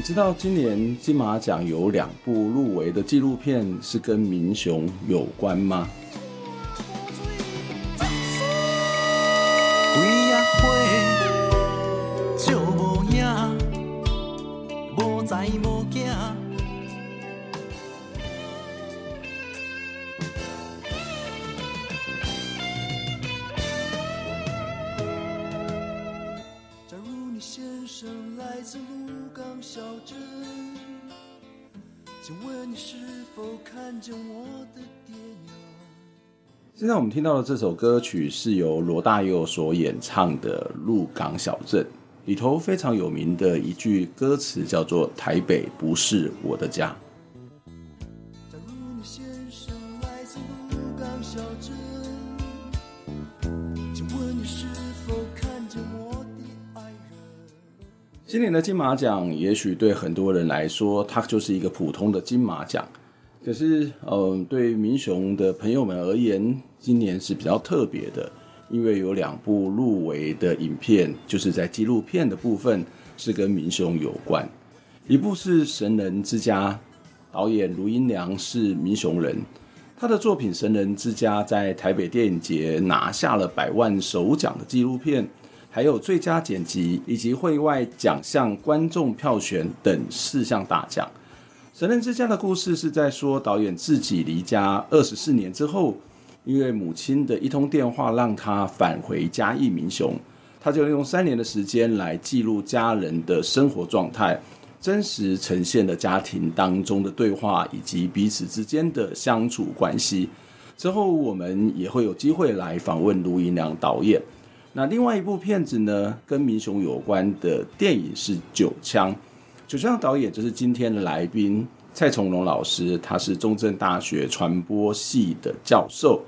你知道今年金马奖有两部入围的纪录片是跟民雄有关吗？现在我们听到的这首歌曲是由罗大佑所演唱的《鹿港小镇》，里头非常有名的一句歌词叫做“台北不是我的家”。今年的金马奖，也许对很多人来说，它就是一个普通的金马奖。可是，嗯，对民雄的朋友们而言，今年是比较特别的，因为有两部入围的影片，就是在纪录片的部分是跟民雄有关。一部是《神人之家》，导演卢英良是民雄人，他的作品《神人之家》在台北电影节拿下了百万首奖的纪录片，还有最佳剪辑以及会外奖项、观众票选等四项大奖。神人之家的故事是在说，导演自己离家二十四年之后，因为母亲的一通电话让他返回嘉义民雄，他就用三年的时间来记录家人的生活状态，真实呈现了家庭当中的对话以及彼此之间的相处关系。之后我们也会有机会来访问卢盈良导演。那另外一部片子呢，跟民雄有关的电影是《九枪》。九枪导演就是今天的来宾蔡从龙老师，他是中正大学传播系的教授。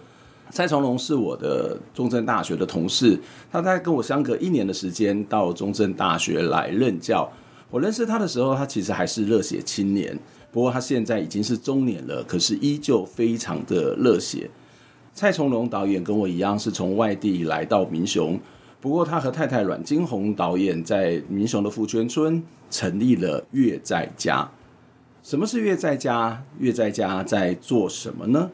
蔡从龙是我的中正大学的同事，他大概跟我相隔一年的时间到中正大学来任教。我认识他的时候，他其实还是热血青年，不过他现在已经是中年了，可是依旧非常的热血。蔡从龙导演跟我一样是从外地来到民雄。不过，他和太太阮经红导演在民雄的福泉村成立了乐在家。什么是乐在家？乐在家在做什么呢？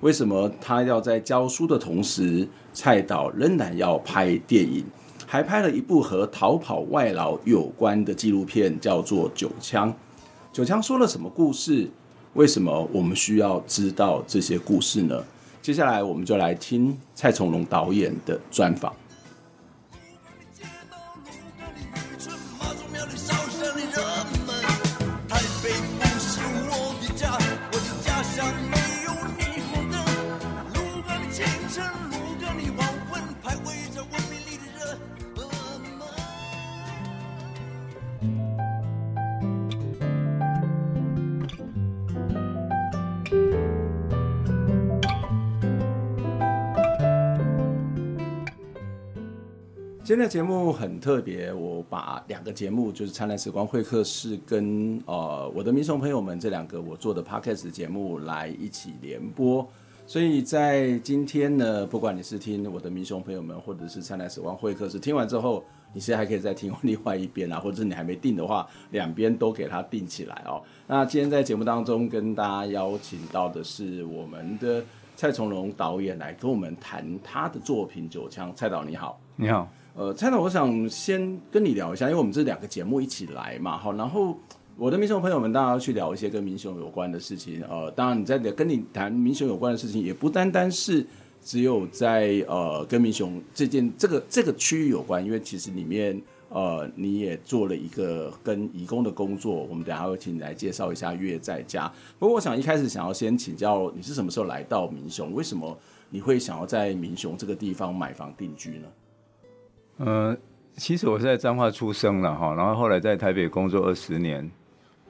为什么他要在教书的同时，蔡导仍然要拍电影，还拍了一部和逃跑外劳有关的纪录片，叫做《九枪》。九枪说了什么故事？为什么我们需要知道这些故事呢？接下来，我们就来听蔡崇隆导演的专访。今天的节目很特别，我把两个节目，就是《灿烂时光会客室》跟呃我的民雄朋友们这两个我做的 podcast 节目来一起联播。所以在今天呢，不管你是听我的民雄朋友们，或者是《灿烂时光会客室》，听完之后，你现在还可以再听另外一边啊，或者是你还没订的话，两边都给它订起来哦。那今天在节目当中跟大家邀请到的是我们的蔡从龙导演来跟我们谈他的作品《九枪》。蔡导你好，你好。呃，蔡导，我想先跟你聊一下，因为我们这两个节目一起来嘛，好，然后我的民雄朋友们，大家要去聊一些跟民雄有关的事情。呃，当然你在跟你谈民雄有关的事情，也不单单是只有在呃跟民雄这件这个这个区域有关，因为其实里面呃你也做了一个跟移工的工作，我们等下会请你来介绍一下月在家。不过我想一开始想要先请教你是什么时候来到民雄？为什么你会想要在民雄这个地方买房定居呢？呃，其实我是在彰化出生了哈，然后后来在台北工作二十年，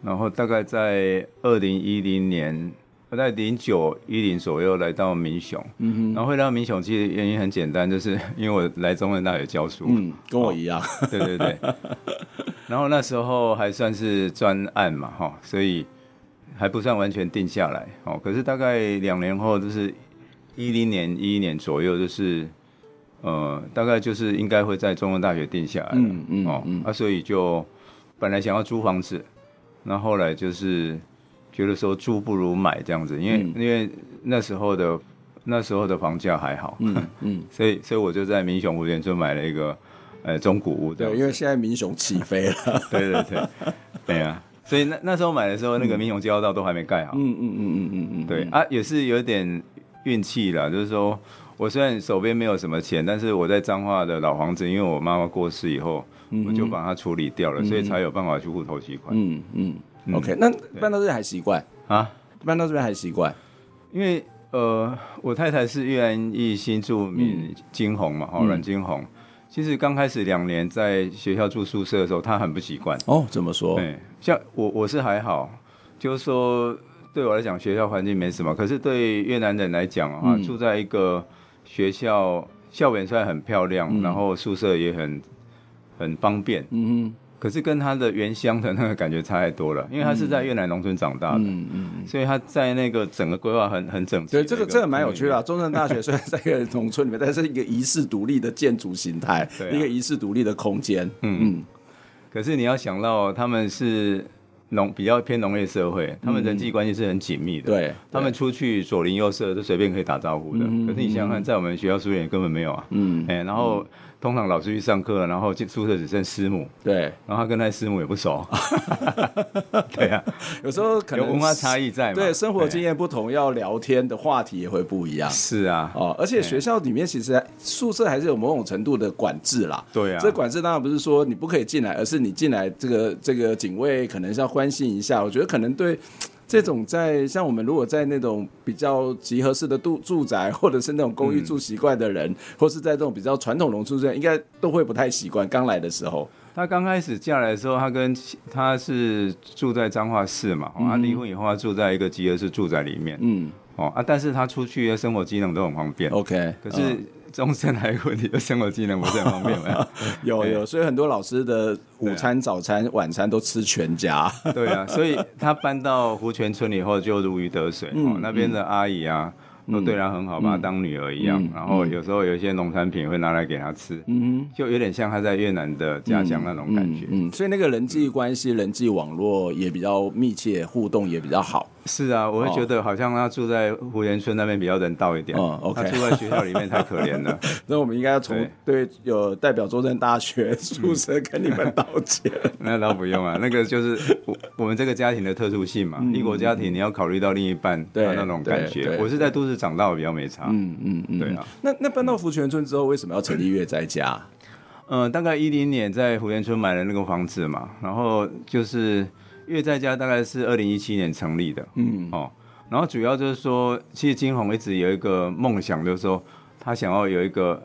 然后大概在二零一零年我在零九一零左右来到民雄，嗯哼，然后会来到民雄，其实原因很简单，就是因为我来中文大学教书，嗯，跟我一样，哦、对对对。然后那时候还算是专案嘛，哈，所以还不算完全定下来，哦，可是大概两年后，就是一零年一一年左右，就是呃，大概就是应该会在中文大学定下来，嗯嗯，哦，啊，所以就本来想要租房子，那后来就是。觉得说租不如买这样子，因为、嗯、因为那时候的那时候的房价还好，嗯 嗯，所以所以我就在民雄湖园村买了一个呃中古屋，对，因为现在民雄起飞了，对对对，对啊，所以那那时候买的时候，那个民雄交道都还没盖好，嗯嗯嗯嗯嗯嗯，对啊，也是有点运气啦，就是说我虽然手边没有什么钱，但是我在彰化的老房子，因为我妈妈过世以后，嗯、我就把它处理掉了，嗯、所以才有办法去户头期款，嗯嗯。嗯 OK，那搬到这边还习惯啊？搬到这边还习惯，因为呃，我太太是越南裔新住民金红嘛，哦，阮金红。其实刚开始两年在学校住宿舍的时候，她很不习惯。哦，怎么说？对，像我我是还好，就是说对我来讲学校环境没什么，可是对越南人来讲啊，住在一个学校校园虽然很漂亮，然后宿舍也很很方便。嗯哼。可是跟他的原乡的那个感觉差太多了，因为他是在越南农村长大的，嗯嗯，所以他在那个整个规划很很整齐。对，这个这个蛮有趣的啊。中正大学 虽然在一个农村里面，但是一个遗世独立的建筑形态，一个遗世独立的空间。嗯嗯。可是你要想到，他们是农比较偏农业社会，他们人际关系是很紧密的。对，他们出去左邻右舍都随便可以打招呼的。可是你想想看，在我们学校书院根本没有啊。嗯。哎，然后。通常老师去上课，然后宿舍只剩师母。对，然后他跟那师母也不熟。对啊，有时候可能有文化差异在嘛。对，生活经验不同，要聊天的话题也会不一样。是啊，哦，而且学校里面其实宿舍还是有某种程度的管制啦。对啊，这管制当然不是说你不可以进来，而是你进来这个这个警卫可能是要关心一下。我觉得可能对。这种在像我们如果在那种比较集合式的住住宅，或者是那种公寓住习惯的人，嗯、或是在这种比较传统农村，这样应该都会不太习惯。刚来的时候，他刚开始嫁来的时候，他跟他是住在彰化市嘛，他离婚以后，他住在一个集合式住宅里面，嗯，哦啊，但是他出去的生活机能都很方便。OK，可是。嗯终身还有问题，生活技能不是很方便吗？有有，所以很多老师的午餐、啊、早餐、晚餐都吃全家。对啊，所以他搬到湖泉村以后就如鱼得水。嗯、哦，那边的阿姨啊。都对他很好，把他当女儿一样。然后有时候有一些农产品会拿来给他吃，嗯，就有点像他在越南的家乡那种感觉。嗯，所以那个人际关系、人际网络也比较密切，互动也比较好。是啊，我会觉得好像他住在湖园村那边比较人道一点。哦，OK。他住在学校里面太可怜了。那我们应该要从对有代表中正大学宿舍跟你们道歉。那倒不用啊，那个就是我我们这个家庭的特殊性嘛。异国家庭你要考虑到另一半的那种感觉。我是在都市。长大比较没差，嗯嗯嗯，对啊。那那搬到福泉村之后，为什么要成立月在家？嗯、呃，大概一零年在福泉村买了那个房子嘛，然后就是越在家大概是二零一七年成立的，嗯。哦。然后主要就是说，其实金红一直有一个梦想，就是说他想要有一个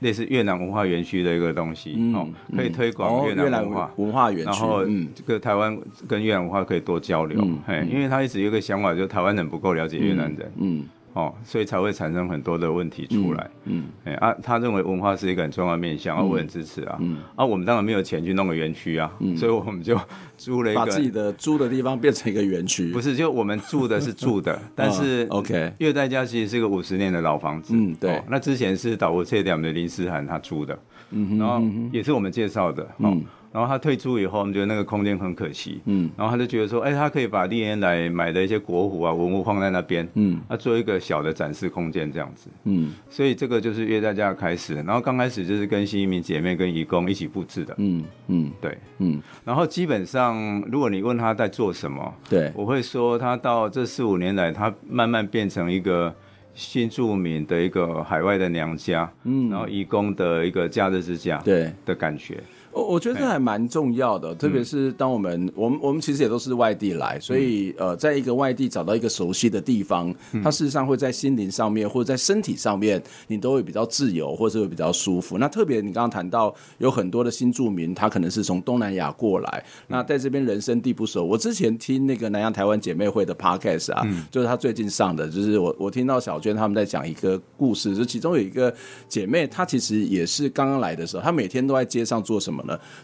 类似越南文化园区的一个东西，嗯、哦，可以推广越南文化、哦、文化园区，然后这个台湾跟越南文化可以多交流，嗯嘿、因为他一直有一个想法，就是台湾人不够了解越南人，嗯。嗯哦，所以才会产生很多的问题出来。嗯，哎、嗯欸、啊，他认为文化是一个很重要的面向，嗯、啊，我很支持啊。嗯，啊，我们当然没有钱去弄个园区啊，嗯、所以我们就租了一个，把自己的租的地方变成一个园区。不是，就我们住的是住的，但是 OK，越在家其实是个五十年的老房子。嗯，对。哦、那之前是岛国切点的林思涵他租的，嗯哼，然后也是我们介绍的。嗯。哦然后他退出以后，我们觉得那个空间很可惜。嗯，然后他就觉得说，哎，他可以把历年来买的一些国服啊、文物放在那边。嗯，他做一个小的展示空间这样子。嗯，所以这个就是约大家开始。然后刚开始就是跟新移民姐妹、跟义工一起布置的。嗯嗯，对，嗯。然后基本上，如果你问他在做什么，对，我会说他到这四五年来，他慢慢变成一个新住民的一个海外的娘家。嗯，然后义工的一个假日之家。对的感觉。我我觉得这还蛮重要的，特别是当我们我们我们其实也都是外地来，所以呃，在一个外地找到一个熟悉的地方，它事实上会在心灵上面或者在身体上面，你都会比较自由，或者会比较舒服。那特别你刚刚谈到有很多的新住民，他可能是从东南亚过来，那在这边人生地不熟。我之前听那个南洋台湾姐妹会的 podcast 啊，就是他最近上的，就是我我听到小娟他们在讲一个故事，就其中有一个姐妹，她其实也是刚刚来的时候，她每天都在街上做什么？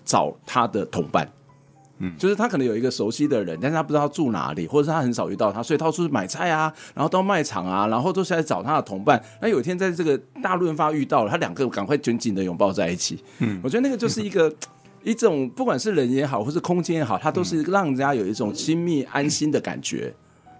找他的同伴，嗯，就是他可能有一个熟悉的人，但是他不知道住哪里，或者是他很少遇到他，所以到处买菜啊，然后到卖场啊，然后都是来找他的同伴。那有一天在这个大润发遇到了，他两个赶快紧紧的拥抱在一起。嗯，我觉得那个就是一个一种，不管是人也好，或是空间也好，它都是让人家有一种亲密安心的感觉。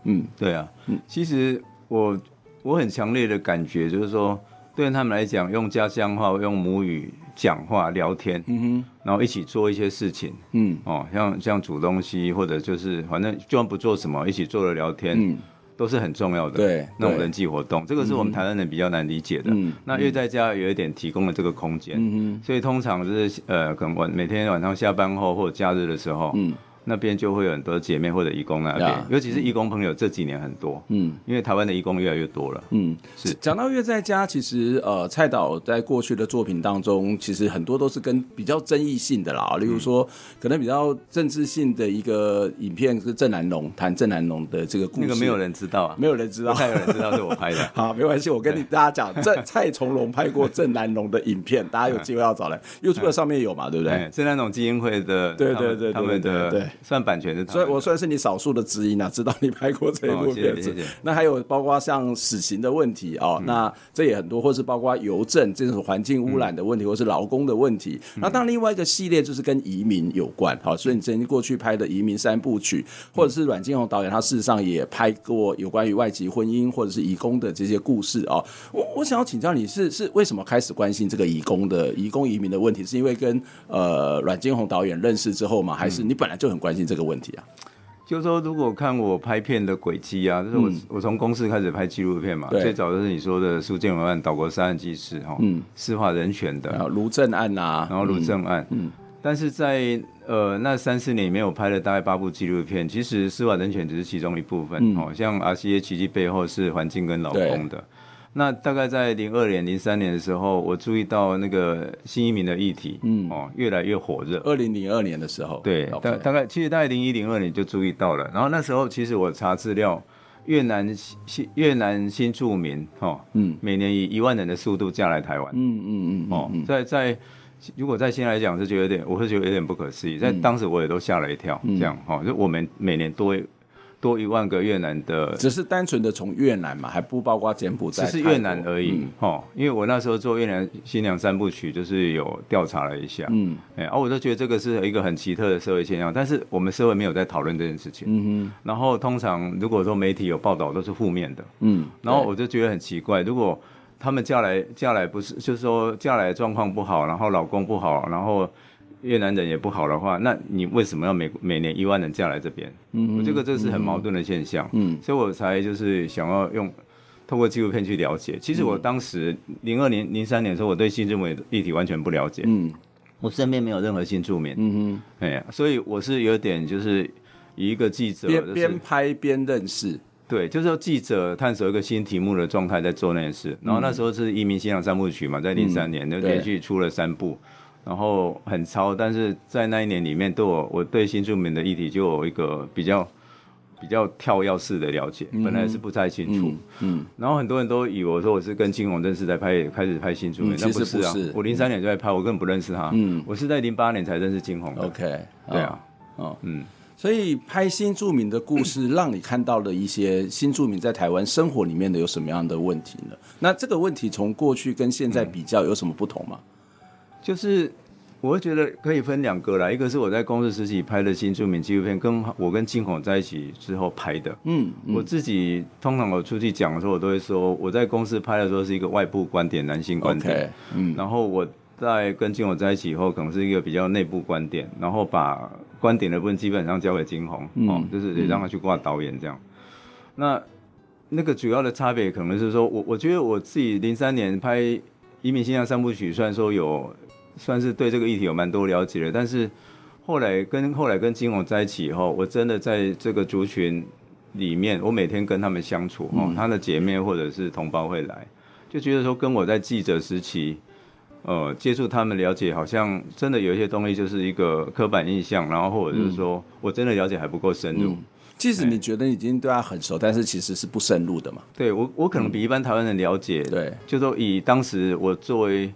嗯，对啊，嗯，其实我我很强烈的感觉就是说，对他们来讲，用家乡话，用母语。讲话聊天，嗯哼，然后一起做一些事情，嗯，哦，像像煮东西，或者就是反正就算不做什么，一起坐着聊天，嗯，都是很重要的，对，那种人际活动，这个是我们台湾人比较难理解的。嗯，那乐在家有一点提供了这个空间，嗯，所以通常就是呃，可能晚每天晚上下班后或者假日的时候，嗯。那边就会有很多姐妹或者义工那边，尤其是义工朋友这几年很多，嗯，因为台湾的义工越来越多了，嗯，是。讲到越在家，其实呃，蔡导在过去的作品当中，其实很多都是跟比较争议性的啦，例如说可能比较政治性的一个影片是郑南龙谈郑南龙的这个故事，那个没有人知道啊，没有人知道，没有人知道是我拍的。好，没关系，我跟你 大家讲，郑蔡从龙拍过郑南龙的影片，大家有机会要找来，YouTube 上面有嘛，对不对？郑南龙基金会的，对对对，他们的对算版权的。所以，我算是你少数的知音啊，知道你拍过这一部片子。那还有包括像死刑的问题哦，那这也很多，或是包括邮政这种环境污染的问题，或是劳工的问题。那当然，另外一个系列就是跟移民有关。好，所以你曾经过去拍的移民三部曲，或者是阮经宏导演，他事实上也拍过有关于外籍婚姻或者是移工的这些故事哦。我我想要请教你是是为什么开始关心这个移工的移工移民的问题？是因为跟呃阮经宏导演认识之后嘛？还是你本来就很关心这个问题啊？就是说，如果看我拍片的轨迹啊，就是我、嗯、我从公司开始拍纪录片嘛，最早就是你说的苏建文案、岛国杀案纪事哈，嗯，司法人权的，卢正案呐、啊，然后卢正案，嗯，但是在呃那三四年里面，我拍了大概八部纪录片，其实司法人权只是其中一部分，哦、嗯，像 RCA 奇迹背后是环境跟劳工的。那大概在零二年、零三年的时候，我注意到那个新移民的议题，嗯，哦，越来越火热。二零零二年的时候，对，大大概其实大概零一零二年就注意到了。然后那时候其实我查资料，越南新越南新住民，哦，嗯，每年以一万人的速度嫁来台湾，嗯嗯嗯，哦，在在如果在现在来讲是觉得有点，我会觉得有点不可思议。在当时我也都吓了一跳，嗯、这样，哦，就我们每年多。多一万个越南的，只是单纯的从越南嘛，还不包括柬埔寨，只是越南而已，哦、嗯。因为我那时候做越南新娘三部曲，就是有调查了一下，嗯，哎，啊，我就觉得这个是一个很奇特的社会现象，但是我们社会没有在讨论这件事情，嗯哼。然后通常如果说媒体有报道，都是负面的，嗯。然后我就觉得很奇怪，如果他们嫁来嫁来不是，就是说嫁来状况不好，然后老公不好，然后。越南人也不好的话，那你为什么要每每年一万人嫁来这边？嗯，我这个这是很矛盾的现象。嗯，所以我才就是想要用透过纪录片去了解。其实我当时零二年、零三年的时候，我对新住民议题完全不了解。嗯，我身边没有任何新住民。嗯哼，哎呀，所以我是有点就是以一个记者边边拍边认识。对，就是说记者探索一个新题目的状态在做那件事。然后那时候是移民新娘三部曲嘛，在零三年就连续出了三部。然后很超，但是在那一年里面，对我我对新住民的议题就有一个比较比较跳跃式的了解，本来是不太清楚。嗯，嗯然后很多人都以为我说我是跟金宏认识在拍，开始拍新住民，那、嗯、不是啊，是我零三年就在拍，我根本不认识他。嗯，我是在零八年才认识金宏的。OK，对啊，哦，嗯，所以拍新住民的故事，让你看到了一些新住民在台湾生活里面的有什么样的问题呢？那这个问题从过去跟现在比较有什么不同吗？嗯就是，我会觉得可以分两个啦，一个是我在公司时期拍的新著名纪录片，跟我跟经宏在一起之后拍的。嗯，嗯我自己通常我出去讲的时候，我都会说我在公司拍的时候是一个外部观点，男性观点。Okay, 嗯，然后我在跟金红在一起以后，可能是一个比较内部观点，然后把观点的部分基本上交给金红，嗯、哦，就是得让他去挂导演这样。嗯、那那个主要的差别可能是说我我觉得我自己零三年拍移民新娘三部曲，虽然说有。算是对这个议题有蛮多了解的。但是后来跟后来跟金红在一起以后，我真的在这个族群里面，我每天跟他们相处，哦，他的姐妹或者是同胞会来，就觉得说跟我在记者时期，呃，接触他们了解，好像真的有一些东西就是一个刻板印象，然后或者就是说我真的了解还不够深入。即使你觉得已经对他很熟，但是其实是不深入的嘛。对我，我可能比一般台湾人了解。对，就说以当时我作为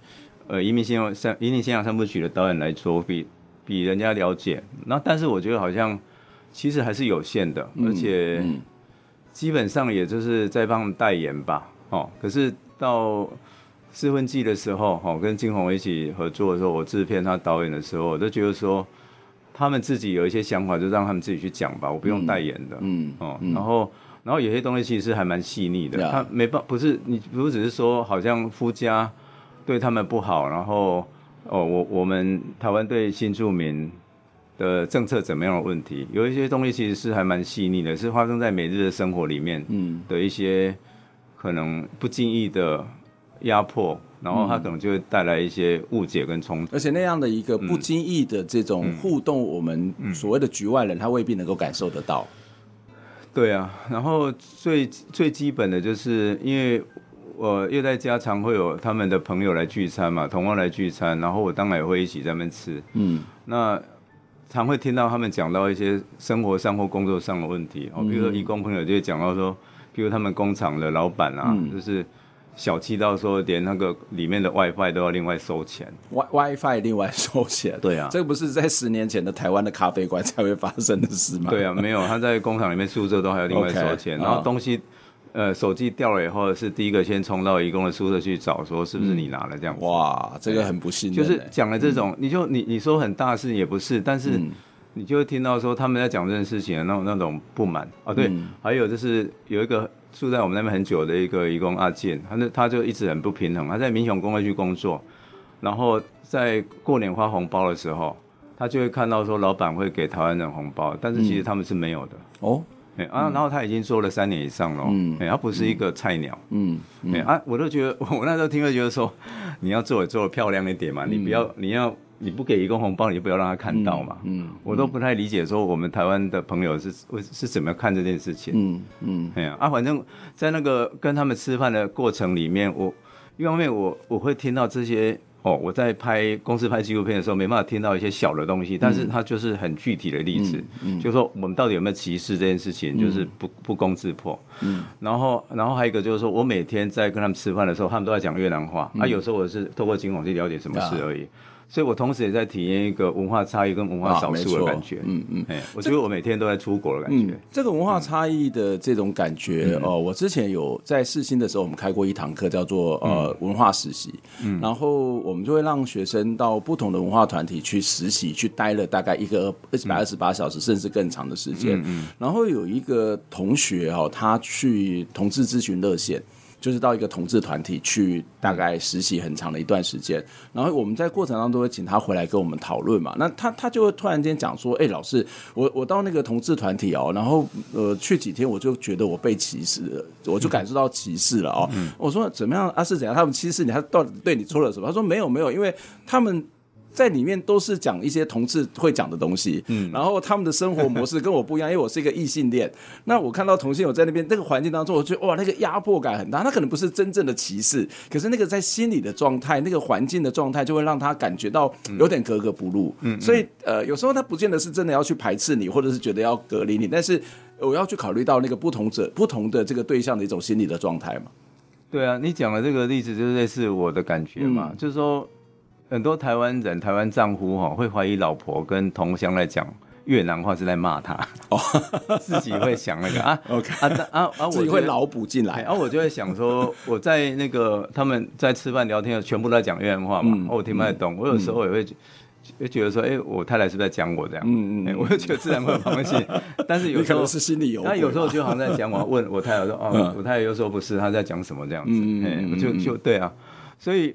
呃《移民信仰三移民信仰三部曲》的导演来说，比比人家了解。那但是我觉得好像其实还是有限的，而且基本上也就是在帮代言吧。哦，可是到《四分季》的时候，哦，跟金鸿一起合作的时候，我制片他导演的时候，我都觉得说。他们自己有一些想法，就让他们自己去讲吧，我不用代言的。嗯，哦，然后，然后有些东西其实是还蛮细腻的。他没办，不是你，不只是说好像夫家对他们不好，然后哦，我我们台湾对新住民的政策怎么样的问题，有一些东西其实是还蛮细腻的，是发生在每日的生活里面，嗯，的一些可能不经意的压迫。然后他可能就会带来一些误解跟冲突，而且那样的一个不经意的这种互动，我们所谓的局外人他未必能够感受得到。对啊，然后最最基本的就是因为我又在家常会有他们的朋友来聚餐嘛，同胞来聚餐，然后我当然也会一起在那边吃。嗯，那常会听到他们讲到一些生活上或工作上的问题哦，比如说义工朋友就会讲到说，比如他们工厂的老板啊，就是。小气到说，连那个里面的 WiFi 都要另外收钱，Wi WiFi 另外收钱。对啊，这个不是在十年前的台湾的咖啡馆才会发生的事吗？对啊，没有，他在工厂里面宿舍都还要另外收钱。Okay, 然后东西，呃，手机掉了以后，是第一个先冲到移工的宿舍去找，说是不是你拿了这样子。哇，这个很不幸。就是讲了这种，嗯、你就你你说很大事也不是，但是你就会听到说他们在讲这件事情的那种那种不满啊。对，嗯、还有就是有一个。住在我们那边很久的一个移工阿健，他那他就一直很不平衡。他在民雄工会去工作，然后在过年发红包的时候，他就会看到说老板会给台湾人红包，但是其实他们是没有的。哦，哎啊，然后他已经做了三年以上了，嗯，哎，他不是一个菜鸟，嗯，哎啊，我都觉得 我那时候听了觉得说，你要做也做的漂亮一点嘛，你不要你要。你不给一个红包，你就不要让他看到嘛。嗯，嗯，我都不太理解，说我们台湾的朋友是是是怎么看这件事情。嗯嗯，哎呀啊，反正在那个跟他们吃饭的过程里面，我一方面我我会听到这些哦，我在拍公司拍纪录片的时候没办法听到一些小的东西，但是它就是很具体的例子，嗯嗯、就是说我们到底有没有歧视这件事情，就是不不攻自破。嗯，然后然后还有一个就是说我每天在跟他们吃饭的时候，他们都在讲越南话，嗯、啊，有时候我是透过监控去了解什么事而已。所以我同时也在体验一个文化差异跟文化少数的感觉。嗯嗯，哎，我觉得我每天都在出国的感觉。这个文化差异的这种感觉，哦，我之前有在世新的时候，我们开过一堂课，叫做呃文化实习。嗯，然后我们就会让学生到不同的文化团体去实习，去待了大概一个一百二十八小时，甚至更长的时间。嗯，然后有一个同学哦，他去同志咨询热线。就是到一个同志团体去，大概实习很长的一段时间，然后我们在过程当中会请他回来跟我们讨论嘛。那他他就会突然间讲说：“哎、老师，我我到那个同志团体哦，然后呃去几天，我就觉得我被歧视了，我就感受到歧视了哦。”我说：“怎么样啊？是怎样？他们歧视你？他到底对你做了什么？”他说：“没有没有，因为他们。”在里面都是讲一些同志会讲的东西，嗯，然后他们的生活模式跟我不一样，因为我是一个异性恋。那我看到同性友在那边那个环境当中，我觉得哇，那个压迫感很大。他可能不是真正的歧视，可是那个在心理的状态，那个环境的状态，就会让他感觉到有点格格不入。嗯，所以呃，有时候他不见得是真的要去排斥你，或者是觉得要隔离你，但是我要去考虑到那个不同者、不同的这个对象的一种心理的状态嘛。对啊，你讲的这个例子就是类似我的感觉嘛，嗯、就是说。很多台湾人、台湾丈夫哈会怀疑老婆跟同乡来讲越南话是在骂他，哦，自己会想那个。啊，OK。啊啊啊，自己会脑补进来，然后我就会想说，我在那个他们在吃饭聊天，全部都在讲越南话嘛，哦我听不太懂，我有时候也会就觉得说，哎，我太太是不是在讲我这样？嗯嗯，我就觉得自然会放弃，但是有时候是心里有，那有时候就好像在讲我，问我太太说，哦，我太太又说不是，她在讲什么这样子？哎，我就就对啊，所以。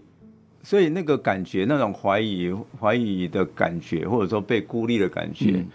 所以那个感觉，那种怀疑、怀疑的感觉，或者说被孤立的感觉，嗯、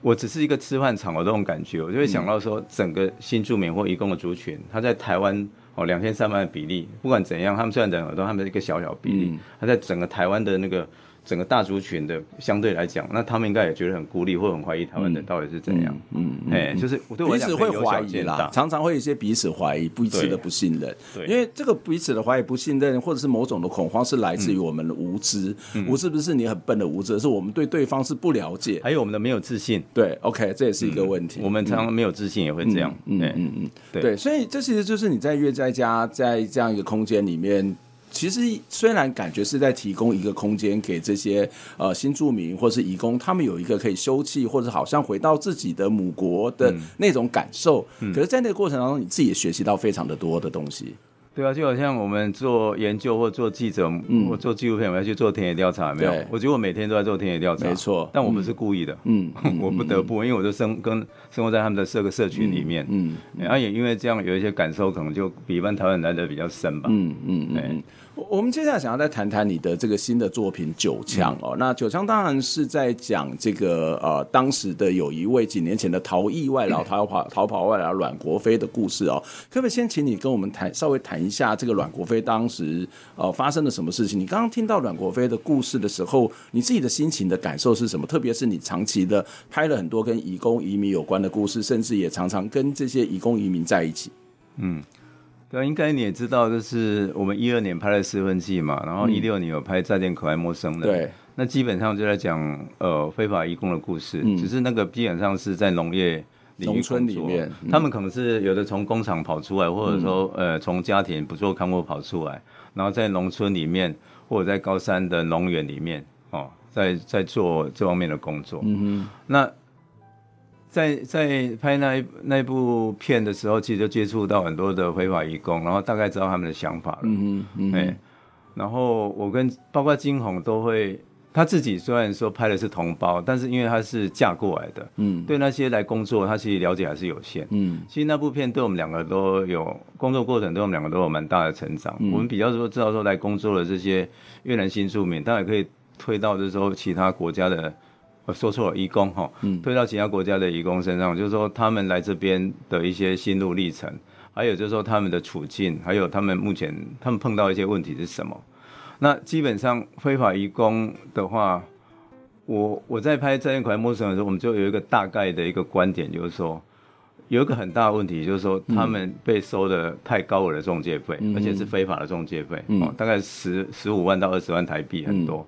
我只是一个吃饭场的这种感觉，我就会想到说，整个新住民或移工的族群，他在台湾哦两千三百万的比例，不管怎样，他们虽然人很多，他们是一个小小比例，他、嗯、在整个台湾的那个整个大族群的相对来讲，那他们应该也觉得很孤立，或很怀疑台湾人到底是怎样。嗯，哎、嗯嗯，就是对我，彼此会怀疑啦，常常会有一些彼此怀疑、彼此的不信任。对，因为这个彼此的怀疑、不信任，或者是某种的恐慌，是来自于我们的无知。嗯、无知不是你很笨的无知，而是我们对对方是不了解，还有我们的没有自信。对，OK，这也是一个问题。嗯、我们常常没有自信，也会这样。嗯嗯嗯，嗯，对，所以这其实就是你在越在家，在这样一个空间里面。其实虽然感觉是在提供一个空间给这些呃新住民或是移工，他们有一个可以休憩或者好像回到自己的母国的那种感受，嗯、可是，在那个过程当中，你自己也学习到非常的多的东西。对啊，就好像我们做研究或做记者，嗯，或做纪录片，我们要去做田野调查，有没有？我觉得我每天都在做田野调查，没错。但我不是故意的，嗯，我不得不，因为我就生跟生活在他们的社个社群里面，嗯，然后也因为这样有一些感受，可能就比一般台湾人来的比较深吧，嗯嗯嗯。我们接下来想要再谈谈你的这个新的作品《九枪》哦，那《九枪》当然是在讲这个呃，当时的有一位几年前的逃逸外劳、逃跑逃跑外劳阮国飞的故事哦。可不可以先请你跟我们谈，稍微谈一下这个阮国飞当时呃发生了什么事情？你刚刚听到阮国飞的故事的时候，你自己的心情的感受是什么？特别是你长期的拍了很多跟移工移民有关的故事，甚至也常常跟这些移工移民在一起，嗯。对，应该你也知道，就是我们一二年拍了《失婚记》嘛，然后一六年有拍《再见可爱陌生人》。对，那基本上就在讲呃非法移工的故事，嗯，只是那个基本上是在农业农村里面，嗯，他们可能是有的从工厂跑出来，或者说呃从家庭不做看护跑出来，然后在农村里面或者在高山的农园里面哦，在在做这方面的工作。嗯哼，那。在在拍那一那一部片的时候，其实就接触到很多的非法移工，然后大概知道他们的想法了。嗯嗯，哎，然后我跟包括金红都会，他自己虽然说拍的是同胞，但是因为他是嫁过来的，嗯，对那些来工作，他其实了解还是有限。嗯，其实那部片对我们两个都有工作过程，对我们两个都有蛮大的成长。嗯，我们比较说知道说来工作的这些越南新住民，当然可以推到就是说其他国家的。我说错了，移工哈，推到其他国家的移工身上，嗯、就是说他们来这边的一些心路历程，还有就是说他们的处境，还有他们目前他们碰到一些问题是什么。那基本上非法移工的话，我我在拍《再见可爱陌生人》的时候，我们就有一个大概的一个观点，就是说有一个很大的问题，就是说他们被收的太高额的中介费，嗯、而且是非法的中介费，嗯、哦，大概十十五万到二十万台币，很多，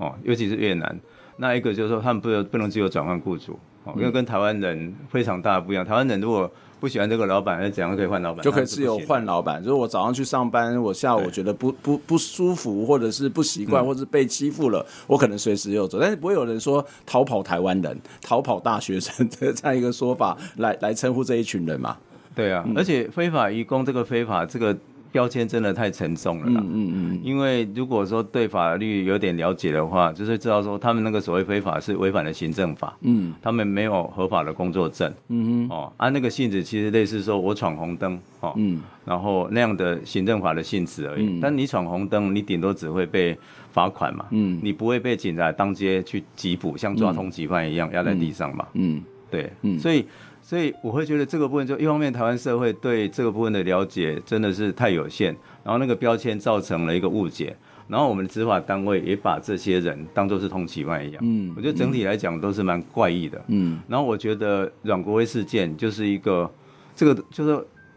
嗯、哦，尤其是越南。那一个就是说，他们不能不能自由转换雇主，哦，因为跟台湾人非常大的不一样。台湾人如果不喜欢这个老板，那怎样可以换老板？就可以自由换老板。就是我早上去上班，我下午我觉得不不不舒服，或者是不习惯，或者是被欺负了，我可能随时又走。但是不会有人说逃跑台湾人、逃跑大学生的 这样一个说法来来称呼这一群人嘛？对啊，而且非法移工这个非法这个。标签真的太沉重了啦，嗯嗯嗯，因为如果说对法律有点了解的话，就是知道说他们那个所谓非法是违反了行政法，嗯，他们没有合法的工作证，嗯哼，哦，按、啊、那个性质其实类似说我闯红灯，哦，嗯，然后那样的行政法的性质而已。嗯、但你闯红灯，你顶多只会被罚款嘛，嗯，你不会被警察当街去缉捕，像抓通缉犯一样压在地上嘛，嗯，对，嗯，所以。所以我会觉得这个部分，就一方面台湾社会对这个部分的了解真的是太有限，然后那个标签造成了一个误解，然后我们的执法单位也把这些人当做是通缉犯一样。嗯，我觉得整体来讲都是蛮怪异的。嗯，然后我觉得阮国威事件就是一个，这个就是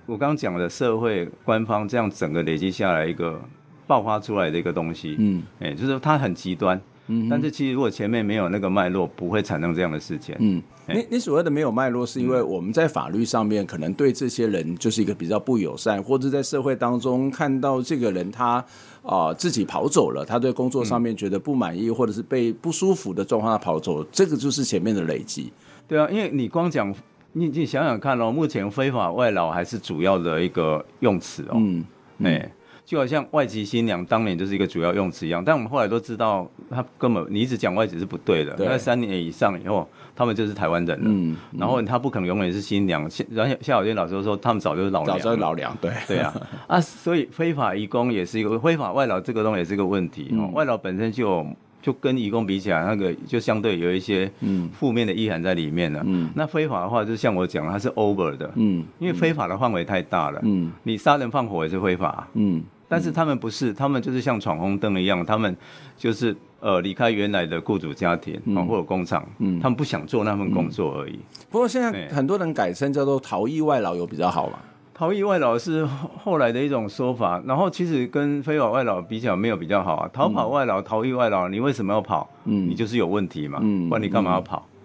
我刚刚讲的社会官方这样整个累积下来一个爆发出来的一个东西。嗯，哎，就是它很极端。嗯，但是其实如果前面没有那个脉络，不会产生这样的事情。嗯。你你所谓的没有脉络，是因为我们在法律上面可能对这些人就是一个比较不友善，或者在社会当中看到这个人他啊、呃、自己跑走了，他对工作上面觉得不满意，或者是被不舒服的状况他跑走，这个就是前面的累积。对啊，因为你光讲你你想想看哦，目前非法外劳还是主要的一个用词哦。嗯，哎。就好像外籍新娘当年就是一个主要用词一样，但我们后来都知道，他根本你一直讲外籍是不对的。那三年以上以后，他们就是台湾人了。嗯，然后他不可能永远是新娘。然后夏小娟老师说，他们早就是老娘。早就是老娘，对对啊 啊！所以非法移工也是一个非法外劳，这个东西也是一个问题。嗯、外劳本身就就跟移工比起来，那个就相对有一些嗯负面的意涵在里面了。嗯，那非法的话，就像我讲，它是 over 的。嗯，因为非法的范围太大了。嗯，你杀人放火也是非法。嗯。但是他们不是，他们就是像闯红灯一样，他们就是呃离开原来的雇主家庭、嗯、或者工厂，嗯，他们不想做那份工作而已。嗯、不过现在很多人改称叫做逃逸外劳，有比较好吗？逃逸外劳是后来的一种说法，然后其实跟非法外劳比较没有比较好啊。逃跑外劳、逃逸外劳，你为什么要跑？嗯，你就是有问题嘛，嗯，不然你干嘛要跑？嗯，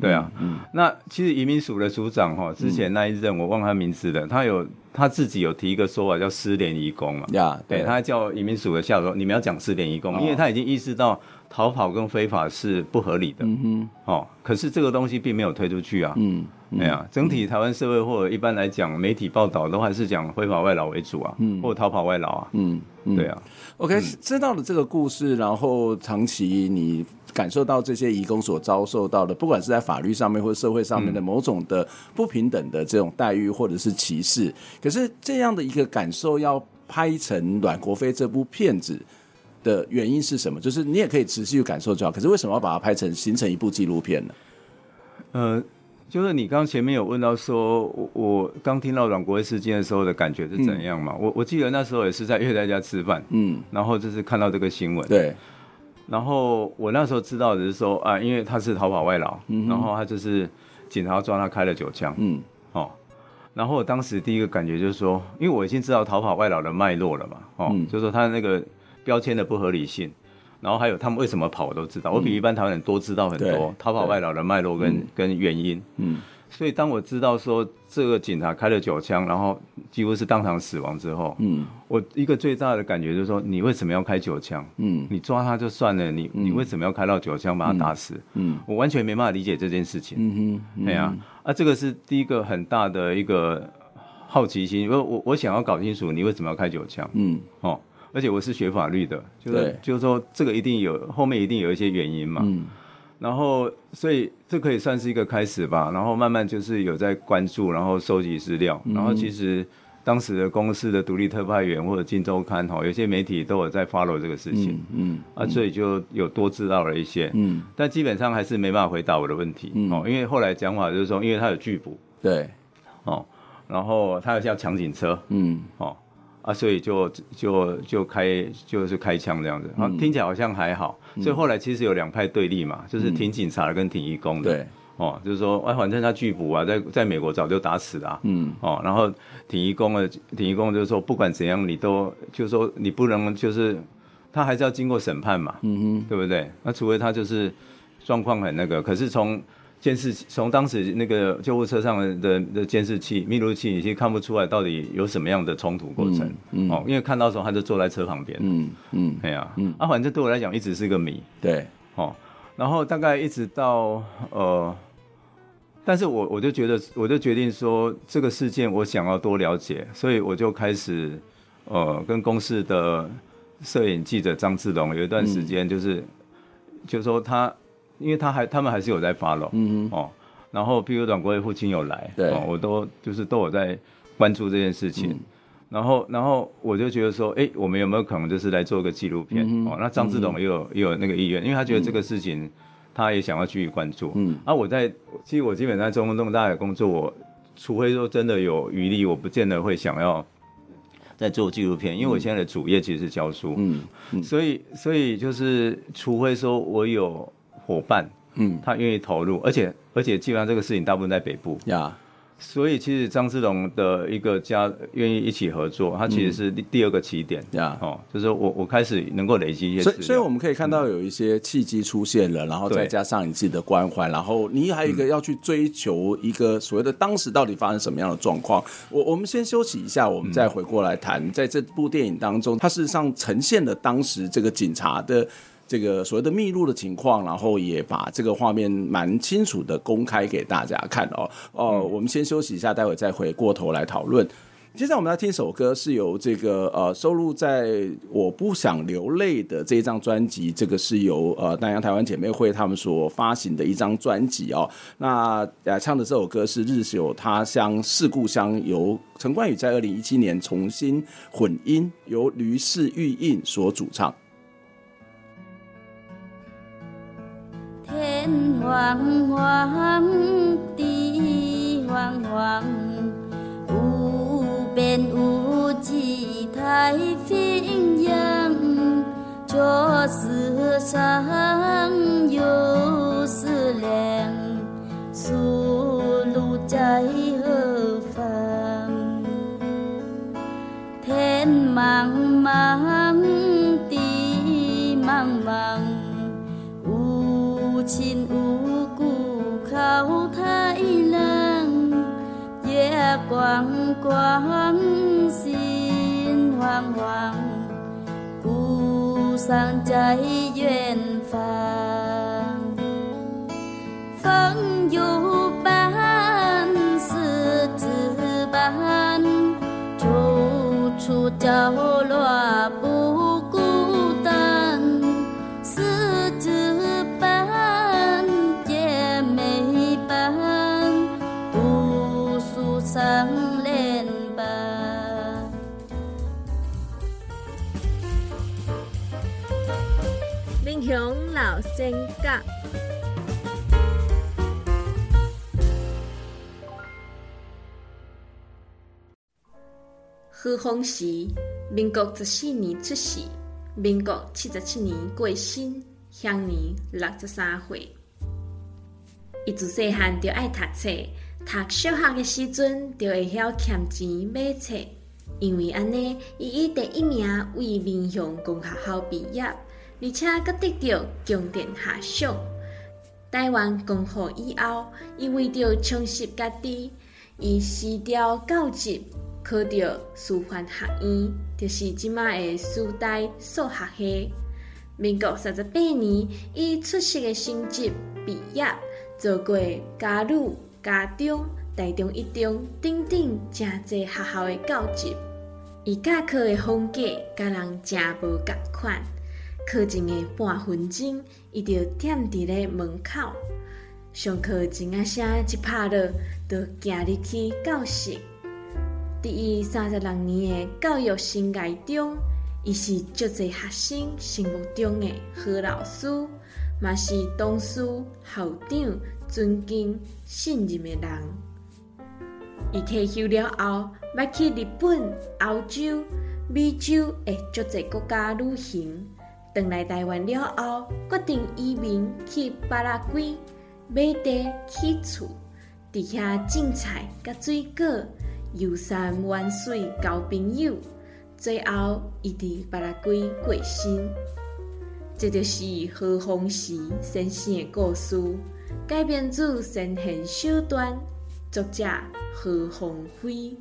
对啊，嗯，那其实移民署的署长哈，之前那一任我忘他名字了，他有他自己有提一个说法叫失联移工嘛，呀，对，他叫移民署的下属，你们要讲失联移工，因为他已经意识到。逃跑跟非法是不合理的，嗯哼，哦，可是这个东西并没有推出去啊，嗯，对啊，整体台湾社会或者一般来讲，媒体报道都还是讲非法外劳为主啊，嗯，或者逃跑外劳啊，嗯，对啊，OK，嗯，知道了这个故事，然后长期你感受到这些移工所遭受到的，不管是在法律上面或者社会上面的某种的不平等的这种待遇或者是歧视，可是这样的一个感受要拍成《阮国飞》这部片子。的原因是什么？就是你也可以持续感受就好，可是为什么要把它拍成形成一部纪录片呢？呃，就是你刚前面有问到说，我我刚听到阮国飞事件的时候的感觉是怎样嘛？嗯、我我记得那时候也是在月代家吃饭，嗯，然后就是看到这个新闻，对，然后我那时候知道的是说啊，因为他是逃跑外劳，嗯、然后他就是警察抓他开了九枪，嗯，哦，然后我当时第一个感觉就是说，因为我已经知道逃跑外劳的脉络了嘛，哦，嗯、就是说他那个。标签的不合理性，然后还有他们为什么跑，我都知道。我比一般台湾人多知道很多逃跑外劳的脉络跟跟原因。嗯，所以当我知道说这个警察开了九枪，然后几乎是当场死亡之后，嗯，我一个最大的感觉就是说，你为什么要开九枪？嗯，你抓他就算了，你你为什么要开到九枪把他打死？嗯，我完全没办法理解这件事情。嗯哼，对啊，啊，这个是第一个很大的一个好奇心，因为我我想要搞清楚你为什么要开九枪。嗯，哦。而且我是学法律的，就是对就是说这个一定有后面一定有一些原因嘛，嗯，然后所以这可以算是一个开始吧，然后慢慢就是有在关注，然后收集资料，嗯、然后其实当时的公司的独立特派员或者金周刊哈，有些媒体都有在 follow 这个事情，嗯，嗯啊，所以就有多知道了一些，嗯，但基本上还是没办法回答我的问题，嗯，哦，因为后来讲法就是说，因为他有拒捕，对，哦，然后他有叫抢警车，嗯，哦。啊，所以就就就开就是开枪这样子，嗯、听起来好像还好。嗯、所以后来其实有两派对立嘛，就是挺警察的跟挺义工的。对、嗯，哦，就是说，哎，反正他拒捕啊，在在美国早就打死了、啊。嗯，哦，然后挺义工的挺义工就是说，不管怎样，你都就是说你不能就是他还是要经过审判嘛。嗯哼，对不对？那除非他就是状况很那个，可是从。监视器从当时那个救护车上的的监视器、密录器，已经看不出来到底有什么样的冲突过程。嗯，嗯哦，因为看到的时候他就坐在车旁边。嗯嗯，哎呀，嗯，啊，反正对我来讲一直是个谜。对，哦，然后大概一直到呃，但是我我就觉得，我就决定说这个事件我想要多了解，所以我就开始呃跟公司的摄影记者张志龙有一段时间就是，嗯、就是说他。因为他还他们还是有在 follow，嗯哦，然后譬如阮国飞父亲有来，对、哦，我都就是都有在关注这件事情，嗯、然后然后我就觉得说，哎，我们有没有可能就是来做个纪录片？嗯、哦，那张志龙也有、嗯、也有那个意愿，因为他觉得这个事情，嗯、他也想要继续关注。嗯，啊，我在其实我基本上中共那么大的工作，我除非说真的有余力，我不见得会想要在做纪录片，因为我现在的主业其实是教书，嗯，嗯。所以所以就是除非说我有。伙伴，嗯，他愿意投入，而且而且基本上这个事情大部分在北部。呀，所以其实张志龙的一个家愿意一起合作，他其实是第二个起点。呀，哦，就是我我开始能够累积一些，所以所以我们可以看到有一些契机出现了，然后再加上你自己的关怀，然后你还有一个要去追求一个所谓的当时到底发生什么样的状况。我我们先休息一下，我们再回过来谈，在这部电影当中，它事实上呈现了当时这个警察的。这个所谓的密录的情况，然后也把这个画面蛮清楚的公开给大家看哦。哦，嗯、我们先休息一下，待会再回过头来讨论。接下来我们要听一首歌，是由这个呃收录在《我不想流泪》的这一张专辑，这个是由呃南洋台湾姐妹会他们所发行的一张专辑哦。那呃唱的这首歌是《日久他乡是故乡》，由陈冠宇在二零一七年重新混音，由吕氏玉印所主唱。天黄黄，地黄黄，无边无际太平洋，就若世上有思念，出路在何方？天茫茫，地茫茫，无亲无故靠太冷，月光光，心慌慌，故乡在远方，风有伴，柿子伴，处处角落老仙甲。何鸿时，民国十四年出世，民国七十七年过身，享年六十三岁。伊自细汉就爱读册，读小学的时阵就会晓欠钱买册，因为安尼，伊以第一名为民雄公学校毕业，而且阁得到重点下赏。台湾光复以后，伊为着充实家己，伊辞掉教职。考到师范学院，就是即马的师大数学系。民国三十八年，伊出色的成绩毕业，做过家女、嘉中、台中一中等等真侪学校的教职。伊教课的风格，甲人真无共款。课前的半分钟，伊就踮伫咧门口。上课钟啊声一拍落，就行入去教室。伫伊三十六年的教育生涯中，伊是足侪学生心目中的好老师，嘛是同事、校长尊敬信任的人。伊退休了后，要去日本、欧洲、美洲的足侪国家旅行。回来台湾了后，决定移民去巴拉圭，买地起厝，伫遐种菜甲水果。游山玩水交朋友，最后伊伫巴拉圭过身。这就是何鸿时先生的故事，改编自先行小段，作者何鸿飞。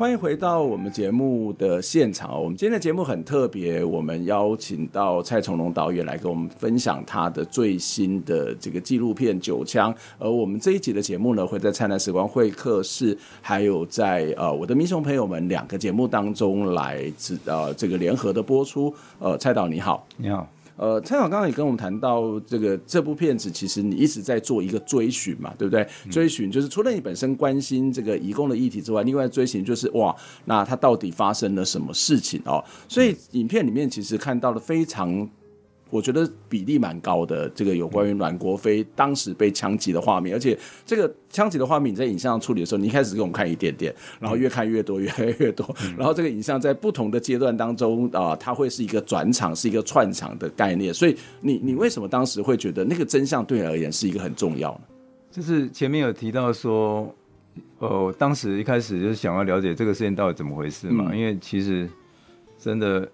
欢迎回到我们节目的现场。我们今天的节目很特别，我们邀请到蔡崇隆导演来跟我们分享他的最新的这个纪录片《九枪》。而我们这一集的节目呢，会在灿烂时光会客室，还有在呃我的民雄朋友们两个节目当中来自呃这个联合的播出。呃，蔡导你好，你好。呃，蔡导刚刚也跟我们谈到这个这部片子，其实你一直在做一个追寻嘛，对不对？嗯、追寻就是除了你本身关心这个移工的议题之外，另外追寻就是哇，那它到底发生了什么事情哦？所以影片里面其实看到了非常。我觉得比例蛮高的，这个有关于阮国飞当时被枪击的画面，而且这个枪击的画面你在影像处理的时候，你一开始给我们看一点点，然后越看越多，越来越多，然后这个影像在不同的阶段当中啊、呃，它会是一个转场，是一个串场的概念。所以你你为什么当时会觉得那个真相对你而言是一个很重要呢？就是前面有提到说，呃，当时一开始就是想要了解这个事情到底怎么回事嘛，嗯、因为其实真的。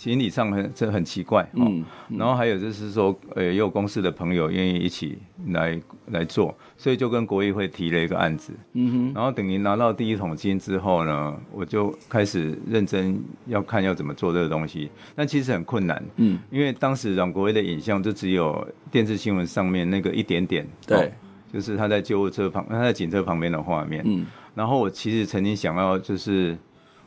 心理上很这很奇怪，嗯，然后还有就是说，呃，也有公司的朋友愿意一起来来做，所以就跟国议会提了一个案子，嗯哼，然后等于拿到第一桶金之后呢，我就开始认真要看要怎么做这个东西，但其实很困难，嗯，因为当时阮国威的影像就只有电视新闻上面那个一点点，对，就是他在救护车旁，他在警车旁边的画面，嗯，然后我其实曾经想要就是。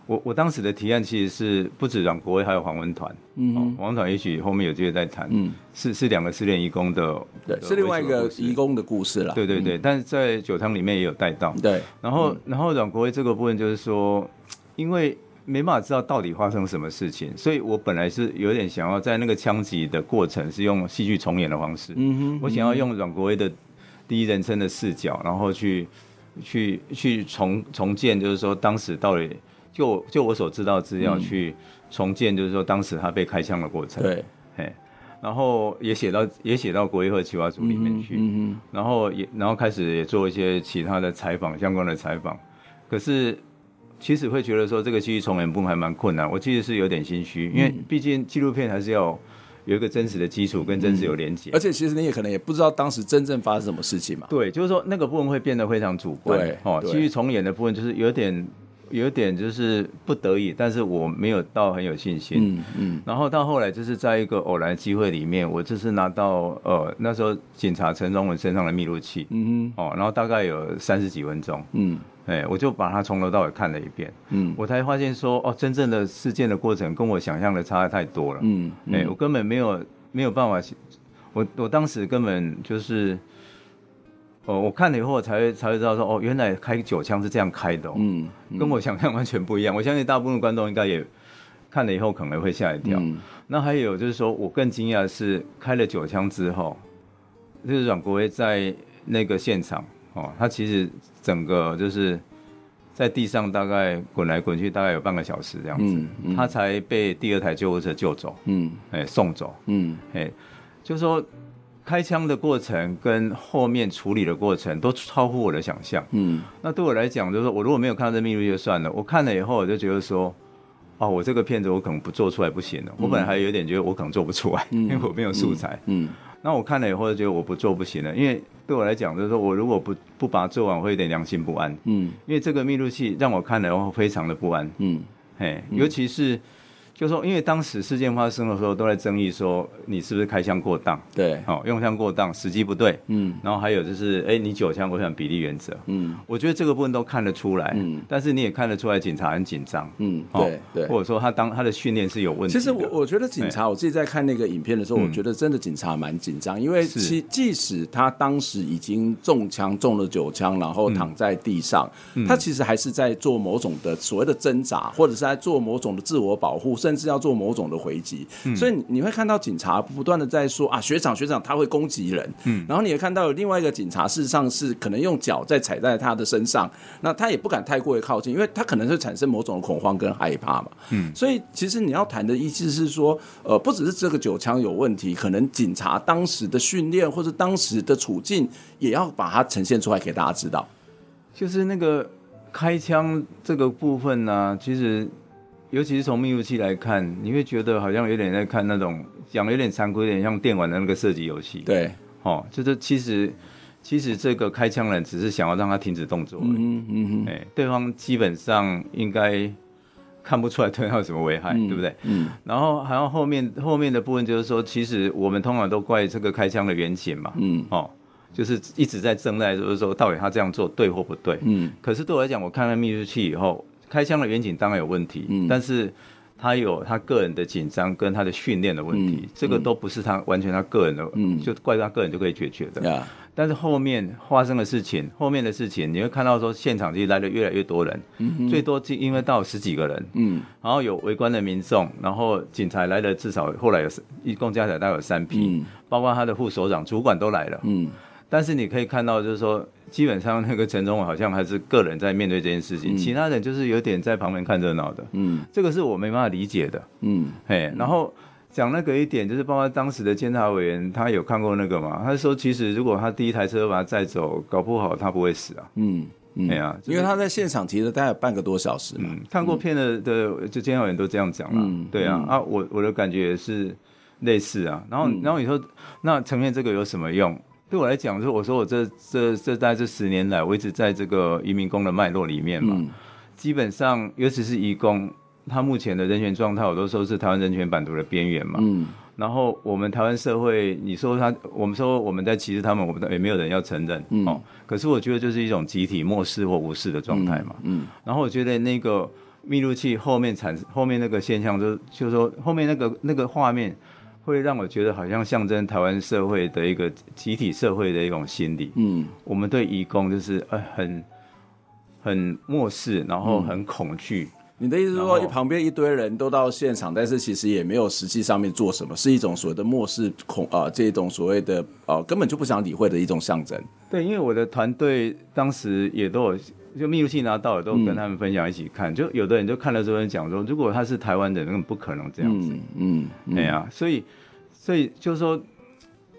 我我当时的提案其实是不止阮国威，还有黄文团。嗯，黄文团也许后面有机会再谈。嗯，是是两个失联义工的，对，是另外一个义工的故事了。对对对，嗯、但是在酒汤里面也有带到。对，然后、嗯、然后阮国威这个部分就是说，因为没办法知道到底发生什么事情，所以我本来是有点想要在那个枪击的过程是用戏剧重演的方式，嗯哼，我想要用阮国威的第一人称的视角，然后去去去重重建，就是说当时到底就就我所知道资料去重建，就是说当时他被开枪的过程，对，哎，然后也写到也写到国威会企划组里面去，嗯嗯，然后也然后开始也做一些其他的采访相关的采访，可是。其实会觉得说这个戏剧重演部分还蛮困难，我其实是有点心虚，因为毕竟纪录片还是要有一个真实的基础，跟真实有连接、嗯。而且其实你也可能也不知道当时真正发生什么事情嘛。对，就是说那个部分会变得非常主观。对，哦，戏剧重演的部分就是有点有点就是不得已，但是我没有到很有信心。嗯嗯。然后到后来就是在一个偶然机会里面，我就是拿到呃那时候警察陈忠文身上的密录器。嗯哼。哦，然后大概有三十几分钟。嗯。哎，我就把它从头到尾看了一遍，嗯，我才发现说，哦，真正的事件的过程跟我想象的差太多了，嗯，哎，我根本没有没有办法，我我当时根本就是，哦，我看了以后才会才会知道说，哦，原来开九枪是这样开的，哦，嗯，跟我想象完全不一样。我相信大部分观众应该也看了以后可能会吓一跳。嗯，那还有就是说我更惊讶的是，开了九枪之后，就是阮国威在那个现场。哦，他其实整个就是在地上大概滚来滚去，大概有半个小时这样子，他才被第二台救护车救走，嗯，哎、欸，送走，嗯，哎、欸，就是说开枪的过程跟后面处理的过程都超乎我的想象，嗯，那对我来讲，就是说我如果没有看到这密录就算了，我看了以后我就觉得说，哦，我这个片子我可能不做出来不行了，嗯、我本来还有点觉得我可能做不出来，嗯、因为我没有素材，嗯。嗯那我看了以后就觉得我不做不行了，因为对我来讲就是说我如果不不把它做完，我会有点良心不安。嗯，因为这个密录器让我看了以后非常的不安。嗯，嘿，尤其是。就说，因为当时事件发生的时候，都在争议说你是不是开枪过当，对，哦，用枪过当，时机不对，嗯，然后还有就是，哎、欸，你九枪，我想比例原则，嗯，我觉得这个部分都看得出来，嗯，但是你也看得出来，警察很紧张，嗯，对对，或者说他当他的训练是有问题。其实我我觉得警察，我自己在看那个影片的时候，我觉得真的警察蛮紧张，因为其即使他当时已经中枪中了九枪，然后躺在地上，他其实还是在做某种的所谓的挣扎，或者是在做某种的自我保护。甚至要做某种的回击，嗯、所以你会看到警察不断的在说啊，学长学长他会攻击人，嗯，然后你也看到有另外一个警察，事实上是可能用脚在踩在他的身上，那他也不敢太过于靠近，因为他可能会产生某种恐慌跟害怕嘛，嗯，所以其实你要谈的意思是说，呃，不只是这个九枪有问题，可能警察当时的训练或者当时的处境也要把它呈现出来给大家知道，就是那个开枪这个部分呢、啊，其实。尤其是从密录器来看，你会觉得好像有点在看那种讲有点残酷，有点像电玩的那个射击游戏。对，哦，就是其实其实这个开枪人只是想要让他停止动作而已。嗯嗯嗯。哎，对方基本上应该看不出来对他有什么危害，嗯、对不对？嗯。然后还有后面后面的部分就是说，其实我们通常都怪这个开枪的原型嘛。嗯。哦，就是一直在争在，就是说到底他这样做对或不对。嗯。可是对我来讲，我看了密录器以后。开枪的远景当然有问题，嗯、但是他有他个人的紧张跟他的训练的问题，嗯、这个都不是他完全他个人的，嗯、就怪他个人就可以解决的。嗯、但是后面发生的事情，后面的事情你会看到说，现场其实来的越来越多人，嗯、最多就因为到十几个人，嗯、然后有围观的民众，然后警察来了至少后来有一共加起来大概有三批，嗯、包括他的副所长、主管都来了。嗯但是你可以看到，就是说，基本上那个陈忠伟好像还是个人在面对这件事情，嗯、其他人就是有点在旁边看热闹的。嗯，这个是我没办法理解的。嗯，嘿，然后讲那个一点，就是包括当时的监察委员，他有看过那个嘛？他说，其实如果他第一台车把他载走，搞不好他不会死啊。嗯，对啊，因为他在现场提了大概半个多小时嘛。嗯、看过片的的就监察委员都这样讲了。嗯，对啊，嗯、啊，我我的感觉也是类似啊。然后，然后你说，那呈现这个有什么用？对我来讲，就是我说我这这这在这十年来，我一直在这个移民工的脉络里面嘛。嗯、基本上，尤其是移工，他目前的人权状态，我都说是台湾人权版图的边缘嘛。嗯、然后我们台湾社会，你说他，我们说我们在歧视他们，我们也没有人要承认。嗯、哦。可是我觉得就是一种集体漠视或无视的状态嘛。嗯。嗯然后我觉得那个密录器后面产后面那个现象就，就就是说后面那个那个画面。会让我觉得好像象征台湾社会的一个集体社会的一种心理。嗯，我们对移工就是呃很很漠视，然后很恐惧。你的意思是说，旁边一堆人都到现场，但是其实也没有实际上面做什么，是一种所谓的漠视恐啊、呃，这种所谓的呃根本就不想理会的一种象征。对，因为我的团队当时也都有就密录器拿到，了都跟他们分享一起看，嗯、就有的人就看了之后讲说，如果他是台湾人，根本不可能这样子。嗯，嗯，对啊，所以所以就是说，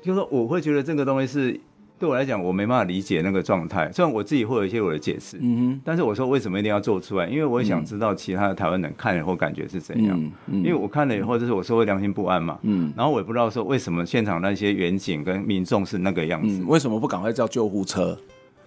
就是说我会觉得这个东西是。对我来讲，我没办法理解那个状态。虽然我自己会有一些我的解释，嗯哼，但是我说为什么一定要做出来？因为我也想知道其他的台湾人看了以后感觉是怎样。嗯嗯、因为我看了以后，就是我说会良心不安嘛。嗯，然后我也不知道说为什么现场那些远景跟民众是那个样子。嗯、为什么不赶快叫救护车？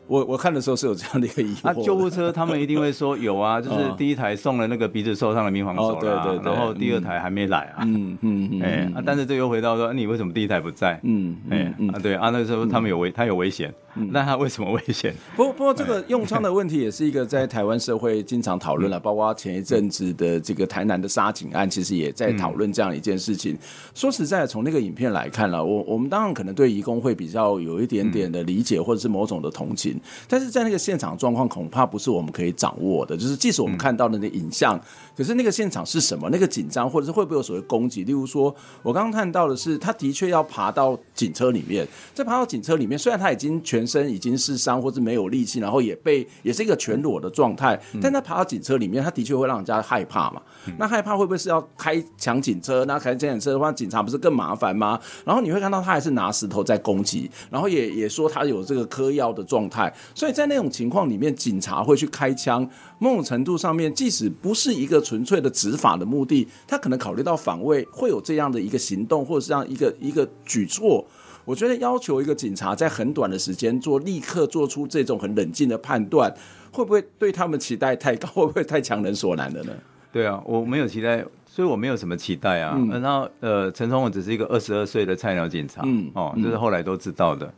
我我看的时候是有这样的一个疑惑。啊，救护车他们一定会说有啊，就是第一台送了那个鼻子受伤的民防手了，对对对，然后第二台还没来啊。嗯嗯嗯，哎，啊，但是这又回到说，你为什么第一台不在？嗯哎啊对啊，那个时候他们有危，他有危险，那他为什么危险？不不过这个用枪的问题也是一个在台湾社会经常讨论了，包括前一阵子的这个台南的杀警案，其实也在讨论这样一件事情。说实在，从那个影片来看了，我我们当然可能对移工会比较有一点点的理解，或者是某种的同情，但是在那个。现场状况恐怕不是我们可以掌握的，就是即使我们看到的那影像，可是那个现场是什么？那个紧张，或者是会不会有所谓攻击？例如说，我刚刚看到的是，他的确要爬到警车里面，在爬到警车里面，虽然他已经全身已经是伤，或是没有力气，然后也被也是一个全裸的状态，但他爬到警车里面，他的确会让人家害怕嘛。那害怕会不会是要开抢警车？那开抢警车的话，警察不是更麻烦吗？然后你会看到他还是拿石头在攻击，然后也也说他有这个嗑药的状态，所以在那种情况里面，警察会去开枪，某种程度上面，即使不是一个纯粹的执法的目的，他可能考虑到防卫，会有这样的一个行动，或者是这样一个一个举措。我觉得要求一个警察在很短的时间做立刻做出这种很冷静的判断，会不会对他们期待太高？会不会太强人所难了呢？对啊，我没有期待，所以我没有什么期待啊。嗯、然后呃，陈松文只是一个二十二岁的菜鸟警察，嗯，哦，这是后来都知道的。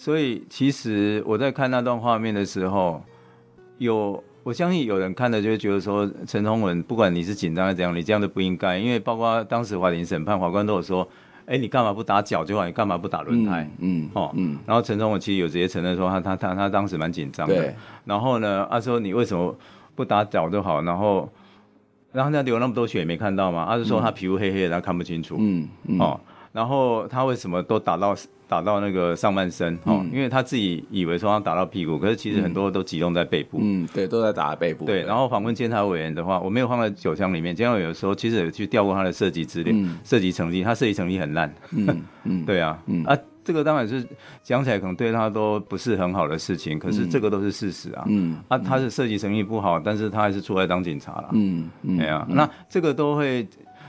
所以其实我在看那段画面的时候，有我相信有人看了就会觉得说，陈聪文不管你是紧张还是怎样，你这样都不应该。因为包括当时法庭审判，法官都有说，哎，你干嘛不打脚就好，你干嘛不打轮胎？嗯，嗯哦，嗯。然后陈聪文其实有直接承认说他，他他他他当时蛮紧张的。对然后呢，他说你为什么不打脚就好？然后，然后他流那么多血没看到吗？他是说他皮肤黑黑的，他看不清楚。嗯嗯。哦，然后他为什么都打到？打到那个上半身哦，因为他自己以为说他打到屁股，可是其实很多都集中在背部。嗯，对，都在打背部。对，然后访问监察委员的话，我没有放在九枪里面。监察委员说，其实有去调过他的射击资料、射击成绩，他射击成绩很烂。嗯嗯，对啊，啊，这个当然是讲起来可能对他都不是很好的事情，可是这个都是事实啊。嗯，啊，他是射击成绩不好，但是他还是出来当警察了。嗯嗯，对啊，那这个都会。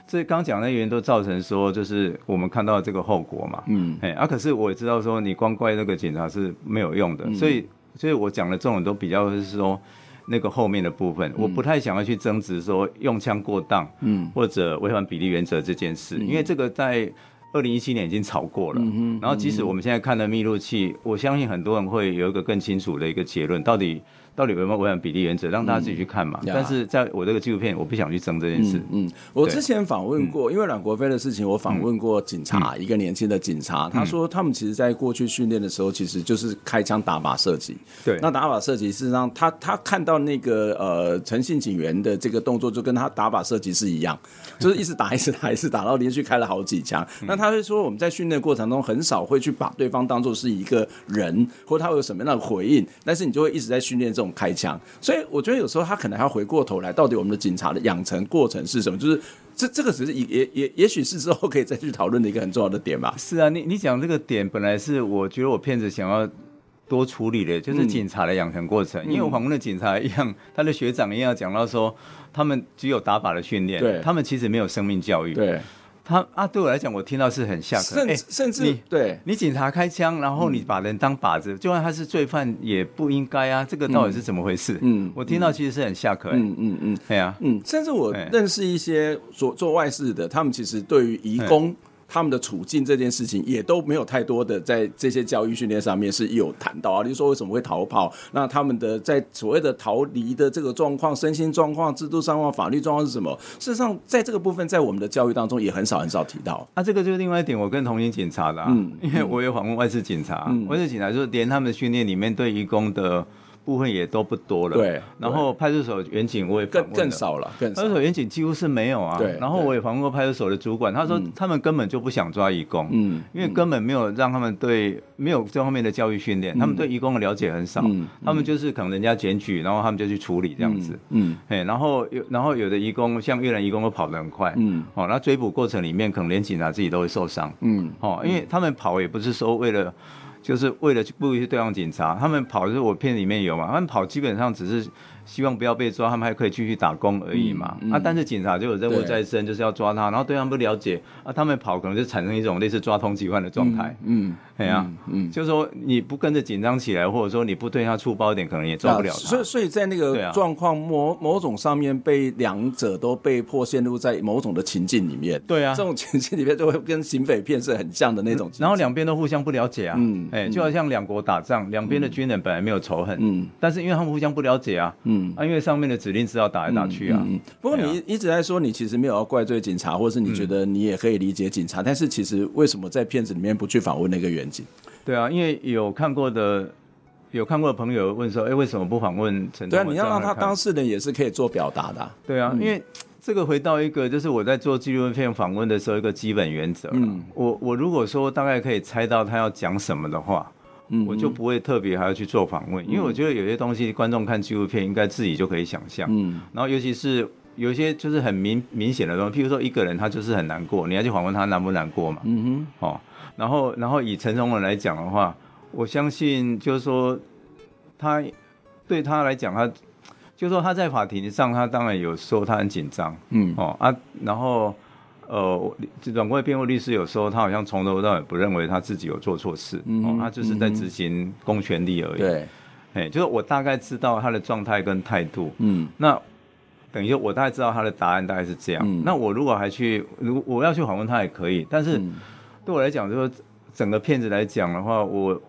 所以刚讲那原因都造成说，就是我们看到这个后果嘛。嗯，哎，啊，可是我也知道说，你光怪那个警察是没有用的。嗯、所以，所以我讲的这种都比较是说，那个后面的部分，嗯、我不太想要去争执说用枪过当，嗯，或者违反比例原则这件事，嗯、因为这个在二零一七年已经吵过了。嗯，然后即使我们现在看的密录器，我相信很多人会有一个更清楚的一个结论，到底。到底有没有违反比例原则？让大家自己去看嘛。嗯、但是在我这个纪录片，我不想去争这件事。嗯，嗯我之前访问过，因为阮国飞的事情，我访问过警察，嗯、一个年轻的警察，嗯、他说他们其实在过去训练的时候，其实就是开枪打靶射击。对，那打靶射击事实上，他他看到那个呃诚信警员的这个动作，就跟他打靶射击是一样，就是一直打，一直打，一直打，然后连续开了好几枪。嗯、那他会说，我们在训练过程中很少会去把对方当做是一个人，或他会有什么样的回应，但是你就会一直在训练这种开枪。所以我觉得有时候他可能还要回过头来，到底我们的警察的养成过程是什么？就是这这个只是也也也也许是之后可以再去讨论的一个很重要的点吧。是啊，你你讲这个点本来是我觉得我骗子想要多处理的，就是警察的养成过程。嗯、因为我访问的警察一样，他的学长一样讲到说，他们只有打靶的训练，对他们其实没有生命教育。对。他啊，对我来讲，我听到是很吓人。甚甚至，对你警察开枪，然后你把人当靶子，就算他是罪犯，也不应该啊。这个到底是怎么回事？嗯，我听到其实是很吓人。嗯嗯嗯，对啊，嗯，甚至我认识一些做做外事的，他们其实对于移工。他们的处境这件事情也都没有太多的在这些教育训练上面是有谈到啊，比如说为什么会逃跑，那他们的在所谓的逃离的这个状况、身心状况、制度状况、法律状况是什么？事实上，在这个部分，在我们的教育当中也很少很少提到。那、啊、这个就是另外一点，我更同情警察的、啊，嗯，因为我有访问外事警察，嗯、外事警察就是连他们训练里面对移工的部分也都不多了。对，然后派出所远景我也更更少了。派出所远景几乎是没有啊。对。然后我也访问过派出所的主管，他说他们根本就不想抓义工，嗯，因为根本没有让他们对没有这方面的教育训练，他们对义工的了解很少，他们就是可能人家检举，然后他们就去处理这样子，嗯，哎，然后有然后有的义工像越南义工都跑得很快，嗯，哦，那追捕过程里面可能连警察自己都会受伤，嗯，哦，因为他们跑也不是说为了。就是为了去故意去对抗警察，他们跑就是我片里面有嘛，他们跑基本上只是。希望不要被抓，他们还可以继续打工而已嘛。嗯嗯、啊，但是警察就有任务在身，就是要抓他。然后对方不了解啊，他们跑可能就产生一种类似抓通缉犯的状态。嗯，对啊，嗯，就是说你不跟着紧张起来，或者说你不对他粗暴一点，可能也抓不了他。所以，所以在那个状况某某种上面，被两者都被迫陷入在某种的情境里面。对啊，这种情境里面就会跟警匪片是很像的那种。然后两边都互相不了解啊。嗯，哎，就好像两国打仗，两边的军人本来没有仇恨，嗯，但是因为他们互相不了解啊，嗯，啊，因为上面的。指令是要打来打去啊。嗯嗯、不过你一直在说，你其实没有要怪罪警察，或者是你觉得你也可以理解警察，嗯、但是其实为什么在片子里面不去访问那个远景？对啊，因为有看过的，有看过的朋友问说，哎、欸，为什么不访问陈？对啊，你要让他当事人也是可以做表达的、啊。对啊，嗯、因为这个回到一个，就是我在做纪录片访问的时候一个基本原则。嗯，我我如果说大概可以猜到他要讲什么的话。我就不会特别还要去做访问，因为我觉得有些东西观众看纪录片应该自己就可以想象。嗯，然后尤其是有一些就是很明明显的东西，譬如说一个人他就是很难过，你要去访问他难不难过嘛？嗯哼，哦，然后然后以陈崇文来讲的话，我相信就是说他对他来讲，他就是说他在法庭上他当然有说他很紧张，嗯，哦啊，然后。呃，阮国维辩护律师有时候，他好像从头到尾不认为他自己有做错事，嗯、哦，他就是在执行公权力而已。对，哎，就是我大概知道他的状态跟态度，嗯，那等于我大概知道他的答案大概是这样。嗯、那我如果还去，如果我要去访问他也可以，但是对我来讲，就是整个片子来讲的话，我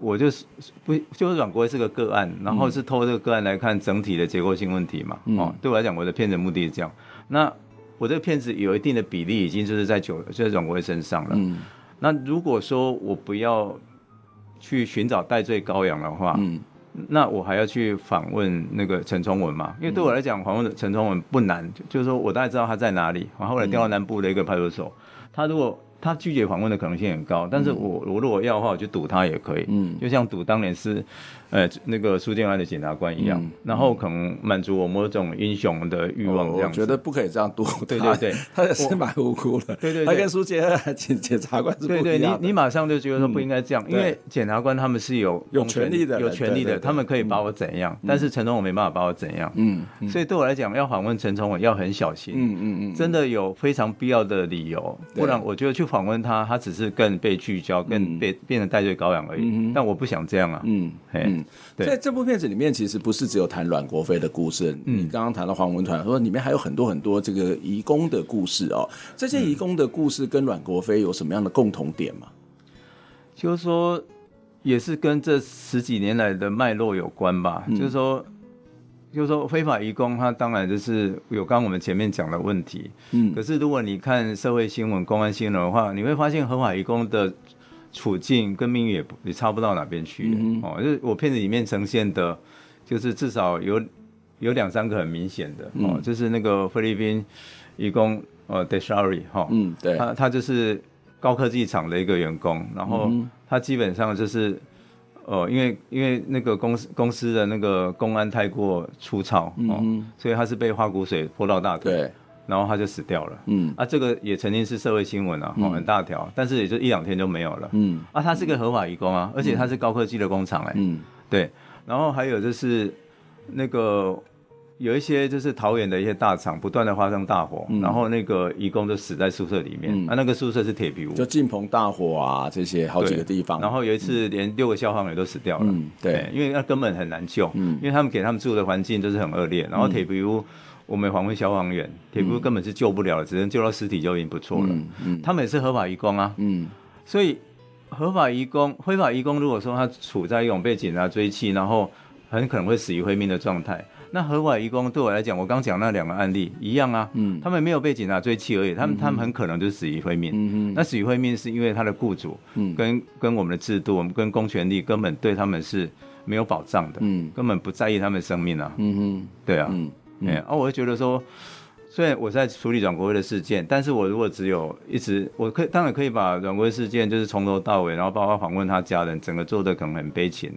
我就是不就是阮国维是个个案，然后是透过这个个案来看整体的结构性问题嘛，嗯、哦，对我来讲，我的片子目的是这样。那我这个片子有一定的比例，已经就是在九，就在阮国威身上了。嗯，那如果说我不要去寻找代罪羔羊的话，嗯，那我还要去访问那个陈崇文嘛？因为对我来讲，访问陈崇文不难，就是说我大概知道他在哪里。然后后来调到南部的一个派出所，他如果。他拒绝访问的可能性很高，但是我我如果要的话，我就赌他也可以，嗯，就像赌当年是，呃，那个苏建安的检察官一样，然后可能满足我某种英雄的欲望这样。我觉得不可以这样赌，对对对，他也是蛮无辜的，对对，他跟苏建安检检察官是不一样的。对对，你你马上就觉得说不应该这样，因为检察官他们是有有权利的，有权利的，他们可以把我怎样，但是陈崇我没办法把我怎样，嗯，所以对我来讲，要访问陈崇伟要很小心，嗯嗯嗯，真的有非常必要的理由，不然我觉得去访问他，他。只是更被聚焦，更被变成戴罪羔羊而已。嗯、但我不想这样啊。嗯，嘿嗯，对，在这部片子里面，其实不是只有谈阮国飞的故事。嗯，你刚刚谈到黄文团，说里面还有很多很多这个移工的故事哦。这些移工的故事跟阮国飞有什么样的共同点吗？就是说，也是跟这十几年来的脉络有关吧。嗯、就是说。就是说非法移工，他当然就是有刚我们前面讲的问题。嗯，可是如果你看社会新闻、公安新闻的话，你会发现合法移工的处境跟命运也也差不到哪边去。嗯、哦，就是我片子里面呈现的，就是至少有有两三个很明显的。嗯、哦，就是那个菲律宾移工呃 Deshari 哈，嗯，对，他他就是高科技厂的一个员工，然后他基本上就是。哦，因为因为那个公司公司的那个公安太过粗糙，嗯、哦，所以他是被花骨水泼到大腿，对，然后他就死掉了。嗯，啊，这个也曾经是社会新闻啊，哦，很大条，但是也就一两天就没有了。嗯，啊，他是个合法移工啊，而且他是高科技的工厂哎，嗯，对，然后还有就是那个。有一些就是桃园的一些大厂，不断的发生大火，嗯、然后那个义工就死在宿舍里面。嗯、啊，那个宿舍是铁皮屋，就进棚大火啊，这些好几个地方。然后有一次连六个消防员都死掉了。嗯，对，对，因为那根本很难救。嗯，因为他们给他们住的环境都是很恶劣。然后铁皮屋，我们访问消防员，铁皮屋根本是救不了了，只能救到尸体就已经不错了。嗯，嗯，他们也是合法移工啊。嗯，所以合法移工、非法移工，如果说他处在一种被警察追缉，然后很可能会死于非命的状态。那合法移工对我来讲，我刚讲那两个案例一样啊，嗯，他们没有被警察追缉而已，他们、嗯、他们很可能就是死于非命。嗯嗯那死于非命是因为他的雇主，嗯，跟跟我们的制度，我们跟公权力根本对他们是没有保障的，嗯，根本不在意他们生命啊，嗯哼，对啊，嗯，哎、嗯，啊，我会觉得说，虽然我在处理阮国辉的事件，但是我如果只有一直，我可以当然可以把阮国辉事件就是从头到尾，然后包括访问他家人，整个做的可能很悲情，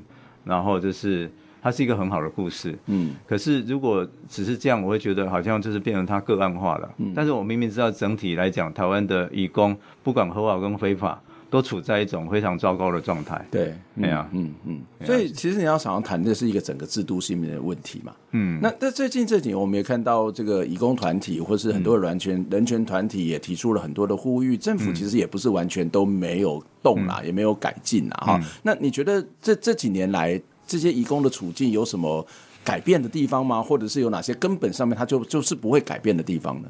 然后就是。它是一个很好的故事，嗯，可是如果只是这样，我会觉得好像就是变成它个案化了，嗯，但是我明明知道整体来讲，台湾的义工不管合法跟非法，都处在一种非常糟糕的状态，对，对啊，嗯嗯，所以其实你要想要谈的是一个整个制度性的问题嘛，嗯，那在最近这几年，我们也看到这个义工团体或是很多的人权、嗯、人权团体也提出了很多的呼吁，政府其实也不是完全都没有动啦，嗯、也没有改进啦，哈、嗯，那你觉得这这几年来？这些移工的处境有什么改变的地方吗？或者是有哪些根本上面他就就是不会改变的地方呢？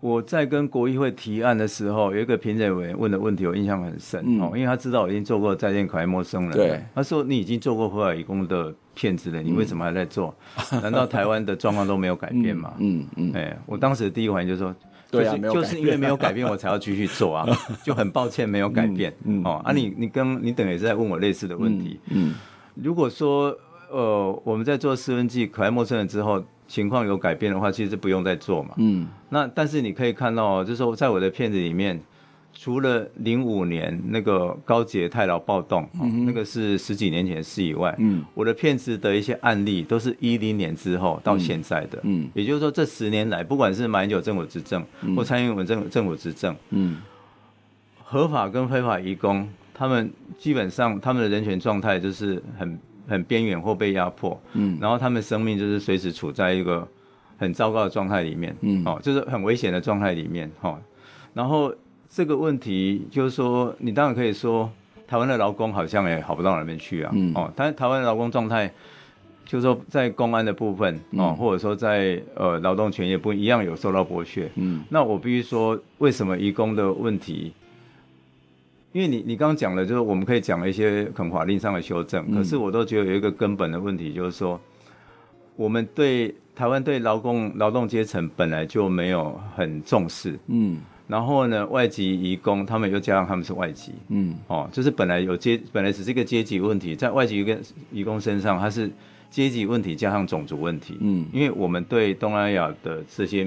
我在跟国议会提案的时候，有一个评审委员问的问题，我印象很深、嗯、哦，因为他知道我已经做过在线可爱陌生人，对，他说你已经做过合法移工的骗子了，你为什么还在做？嗯、难道台湾的状况都没有改变吗？嗯嗯，哎、嗯欸，我当时的第一反应就是说，就是、对啊，就是因为没有改变，我才要继续做啊，就很抱歉没有改变，嗯，嗯哦，啊你，你你跟你等于是在问我类似的问题，嗯。嗯如果说，呃，我们在做施文记可爱陌生人之后，情况有改变的话，其实不用再做嘛。嗯。那但是你可以看到，就是说，在我的片子里面，除了零五年那个高捷太劳暴动，嗯、那个是十几年前的事以外，嗯，我的片子的一些案例都是一零年之后到现在的。嗯。也就是说，这十年来，不管是马英九政府执政，嗯、或蔡英文政政府执政，嗯，合法跟非法移工。他们基本上他们的人权状态就是很很边缘或被压迫，嗯，然后他们生命就是随时处在一个很糟糕的状态里面，嗯，哦，就是很危险的状态里面，哈、哦，然后这个问题就是说，你当然可以说台湾的劳工好像也好不到哪边去啊，嗯，哦，但是台湾的劳工状态，就是说在公安的部分，哦，或者说在呃劳动权益不一样有受到剥削，嗯，那我必须说，为什么移工的问题？因为你你刚刚讲了，就是我们可以讲一些可能法令上的修正，嗯，可是我都觉得有一个根本的问题，就是说，我们对台湾对劳工劳动阶层本来就没有很重视，嗯，然后呢，外籍移工他们又加上他们是外籍，嗯，哦，就是本来有阶本来只是一个阶级问题，在外籍跟移工身上，它是阶级问题加上种族问题，嗯，因为我们对东南亚的这些。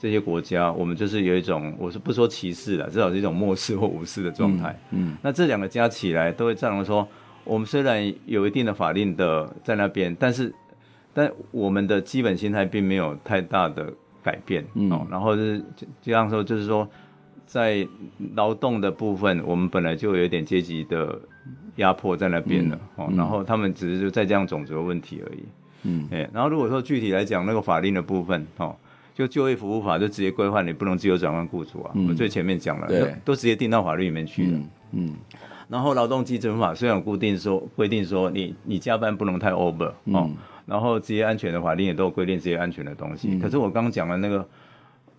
这些国家，我们就是有一种，我是不说歧视了，至少是一种漠视或无视的状态。嗯，嗯，那这两个加起来，都会造成说，我们虽然有一定的法令的在那边，但是，但我们的基本心态并没有太大的改变。嗯，哦，然后是这样说，就是说，在劳动的部分，我们本来就有一点阶级的压迫在那边了。嗯，哦，然后他们只是就在这样种族的问题而已。嗯，哎，然后如果说具体来讲，那个法令的部分，哦。就就业服务法就直接规范你不能自由转换雇主啊，嗯、我们最前面讲了，都都直接定到法律里面去了。嗯，嗯。然后劳动基准法虽然有固定说规定说你你加班不能太 over、嗯、哦，然后职业安全的法令也都有规定职业安全的东西。嗯、可是我刚刚讲的那个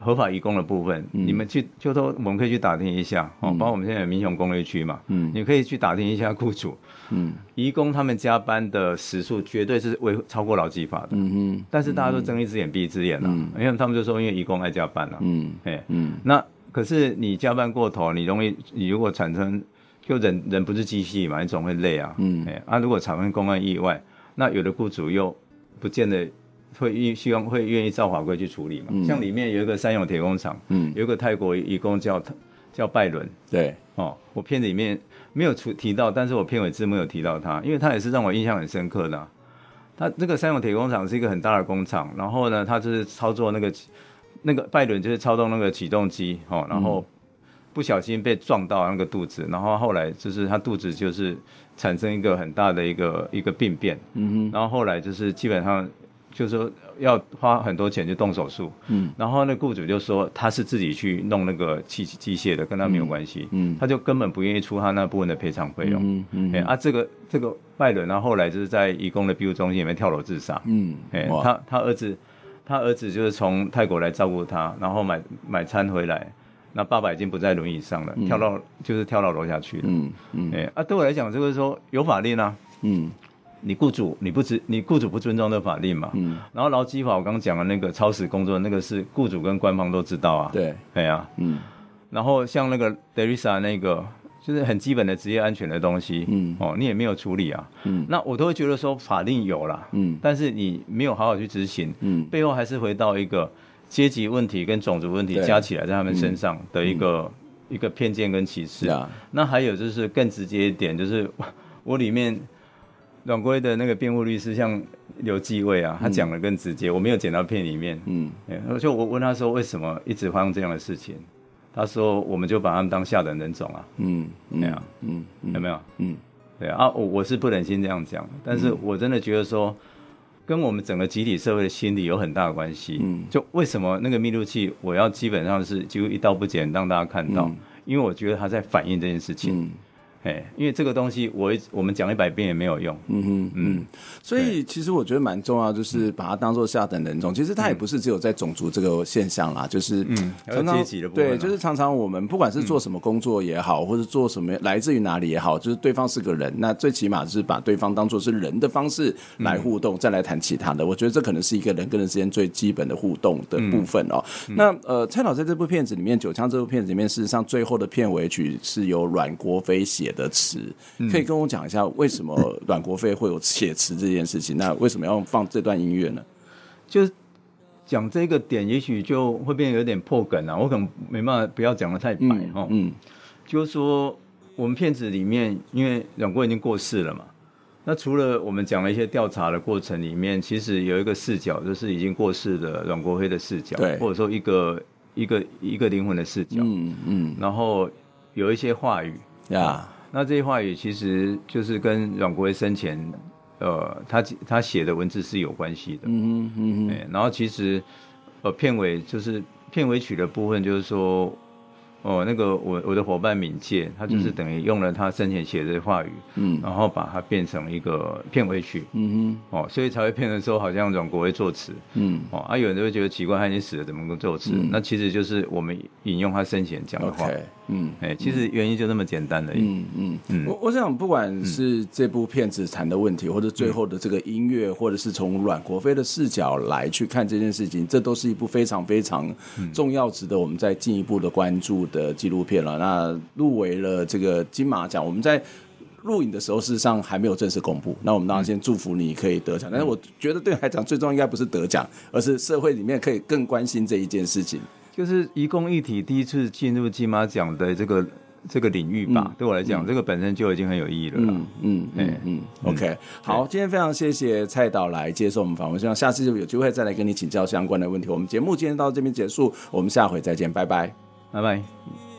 合法移工的部分，嗯、你们去就说我们可以去打听一下哦，包括我们现在有民雄工业区嘛，嗯，你可以去打听一下雇主。嗯，移工他们加班的时数绝对是违超过劳基法的。嗯哼，但是大家都睁一只眼闭一只眼了，因为他们就说因为移工爱加班了。嗯，哎，嗯，那可是你加班过头，你容易，你如果产生，就人人不是机器嘛，你总会累啊。嗯，哎，啊，如果产生公安意外，那有的雇主又不见得会愿希望会愿意照法规去处理嘛。像里面有一个三勇铁工厂，嗯，有一个泰国义工叫叫拜伦。对，哦，我片子里面。没有出提到，但是我片尾字幕有提到他，因为他也是让我印象很深刻的、啊。他这个三勇铁工厂是一个很大的工厂，然后呢，他就是操作那个那个拜伦就是操纵那个起动机哦，然后不小心被撞到那个肚子，然后后来就是他肚子就是产生一个很大的一个一个病变，嗯哼，然后后来就是基本上。就是说要花很多钱去动手术，嗯，然后那雇主就说他是自己去弄那个器机械的，跟他没有关系，嗯，嗯，他就根本不愿意出他那部分的赔偿费用，嗯嗯，哎、嗯。欸、啊，这个这个拜伦，然后后来就是在义工的庇护中心里面跳楼自杀，嗯，哎、欸，他他儿子他儿子就是从泰国来照顾他，然后买买餐回来，那爸爸已经不在轮椅上了，嗯、跳到就是跳到楼下去了，嗯嗯，哎、欸、啊，对我来讲，就是说有法令啊，嗯。你雇主你不知你雇主不尊重的法令嘛？嗯。然后劳基法我刚刚讲的那个超时工作那个是雇主跟官方都知道啊。对。对啊。嗯。然后像那个德瑞莎那个就是很基本的职业安全的东西，嗯，哦，你也没有处理啊，嗯，那我都会觉得说法令有了，嗯，但是你没有好好去执行，嗯，背后还是回到一个阶级问题跟种族问题加起来在他们身上的一个、嗯、一个偏见跟歧视。啊、那还有就是更直接一点，就是我里面阮国的那个辩护律师像刘继卫啊，他讲的更直接，我没有剪到片里面，嗯，就我问他说为什么一直发生这样的事情。他说：“我们就把他们当下等人种啊，嗯，那样，嗯，有没有？嗯，对啊，我我是不忍心这样讲，但是我真的觉得说，跟我们整个集体社会的心理有很大的关系。嗯，就为什么那个密录器，我要基本上是几乎一刀不剪让大家看到，因为我觉得他在反映这件事情。”哎，因为这个东西我我们讲一百遍也没有用。嗯哼嗯，所以其实我觉得蛮重要，就是把它当做下等人种。其实它也不是只有在种族这个现象啦，就是嗯，常常阶级的部分。对，就是常常我们不管是做什么工作也好，或者做什么来自于哪里也好，就是对方是个人，那最起码是把对方当做是人的方式来互动，再来谈其他的。我觉得这可能是一个人跟人之间最基本的互动的部分哦。那呃，蔡导在这部片子里面，《九枪》这部片子里面，事实上最后的片尾曲是由阮国飞写的词，可以跟我讲一下为什么阮国飞会有写词这件事情？那为什么要放这段音乐呢？就是讲这个点，也许就会变得有点破梗啊。我可能没办法，不要讲的太白哈。嗯，就是说我们片子里面，因为阮国已经过世了嘛，那除了我们讲了一些调查的过程里面，其实有一个视角，就是已经过世的阮国飞的视角，对，或者说一个一个一个灵魂的视角。嗯嗯，然后有一些话语呀。那这些话语其实就是跟阮国威生前，呃，他他写的文字是有关系的。嗯嗯嗯。然后其实，呃，片尾就是片尾曲的部分，就是说。哦，那个我我的伙伴敏介，他就是等于用了他生前写的话语，嗯，然后把它变成一个片尾曲，嗯哼，哦，所以才会变成说好像阮国威作词，嗯，哦，啊，有人就会觉得奇怪，他已经死了，怎么能够作词？嗯、那其实就是我们引用他生前讲的话，嗯，哎，其实原因就那么简单而已，嗯嗯嗯。我我想，不管是这部片子谈的问题，或者最后的这个音乐，或者是从阮国飞的视角来去看这件事情，这都是一部非常非常重要、值得我们再进一步的关注的纪录片了，那入围了这个金马奖。我们在录影的时候，事实上还没有正式公布。那我们当然先祝福你可以得奖。但是我觉得对来讲，最重要应该不是得奖，而是社会里面可以更关心这一件事情。就是移工议题第一次进入金马奖的这个这个领域吧。嗯、对我来讲，嗯、这个本身就已经很有意义了嗯。嗯嗯嗯嗯。OK，好，今天非常谢谢蔡导来接受我们访问，希望下次就有机会再来跟你请教相关的问题。我们节目今天到这边结束，我们下回再见，拜拜，拜拜。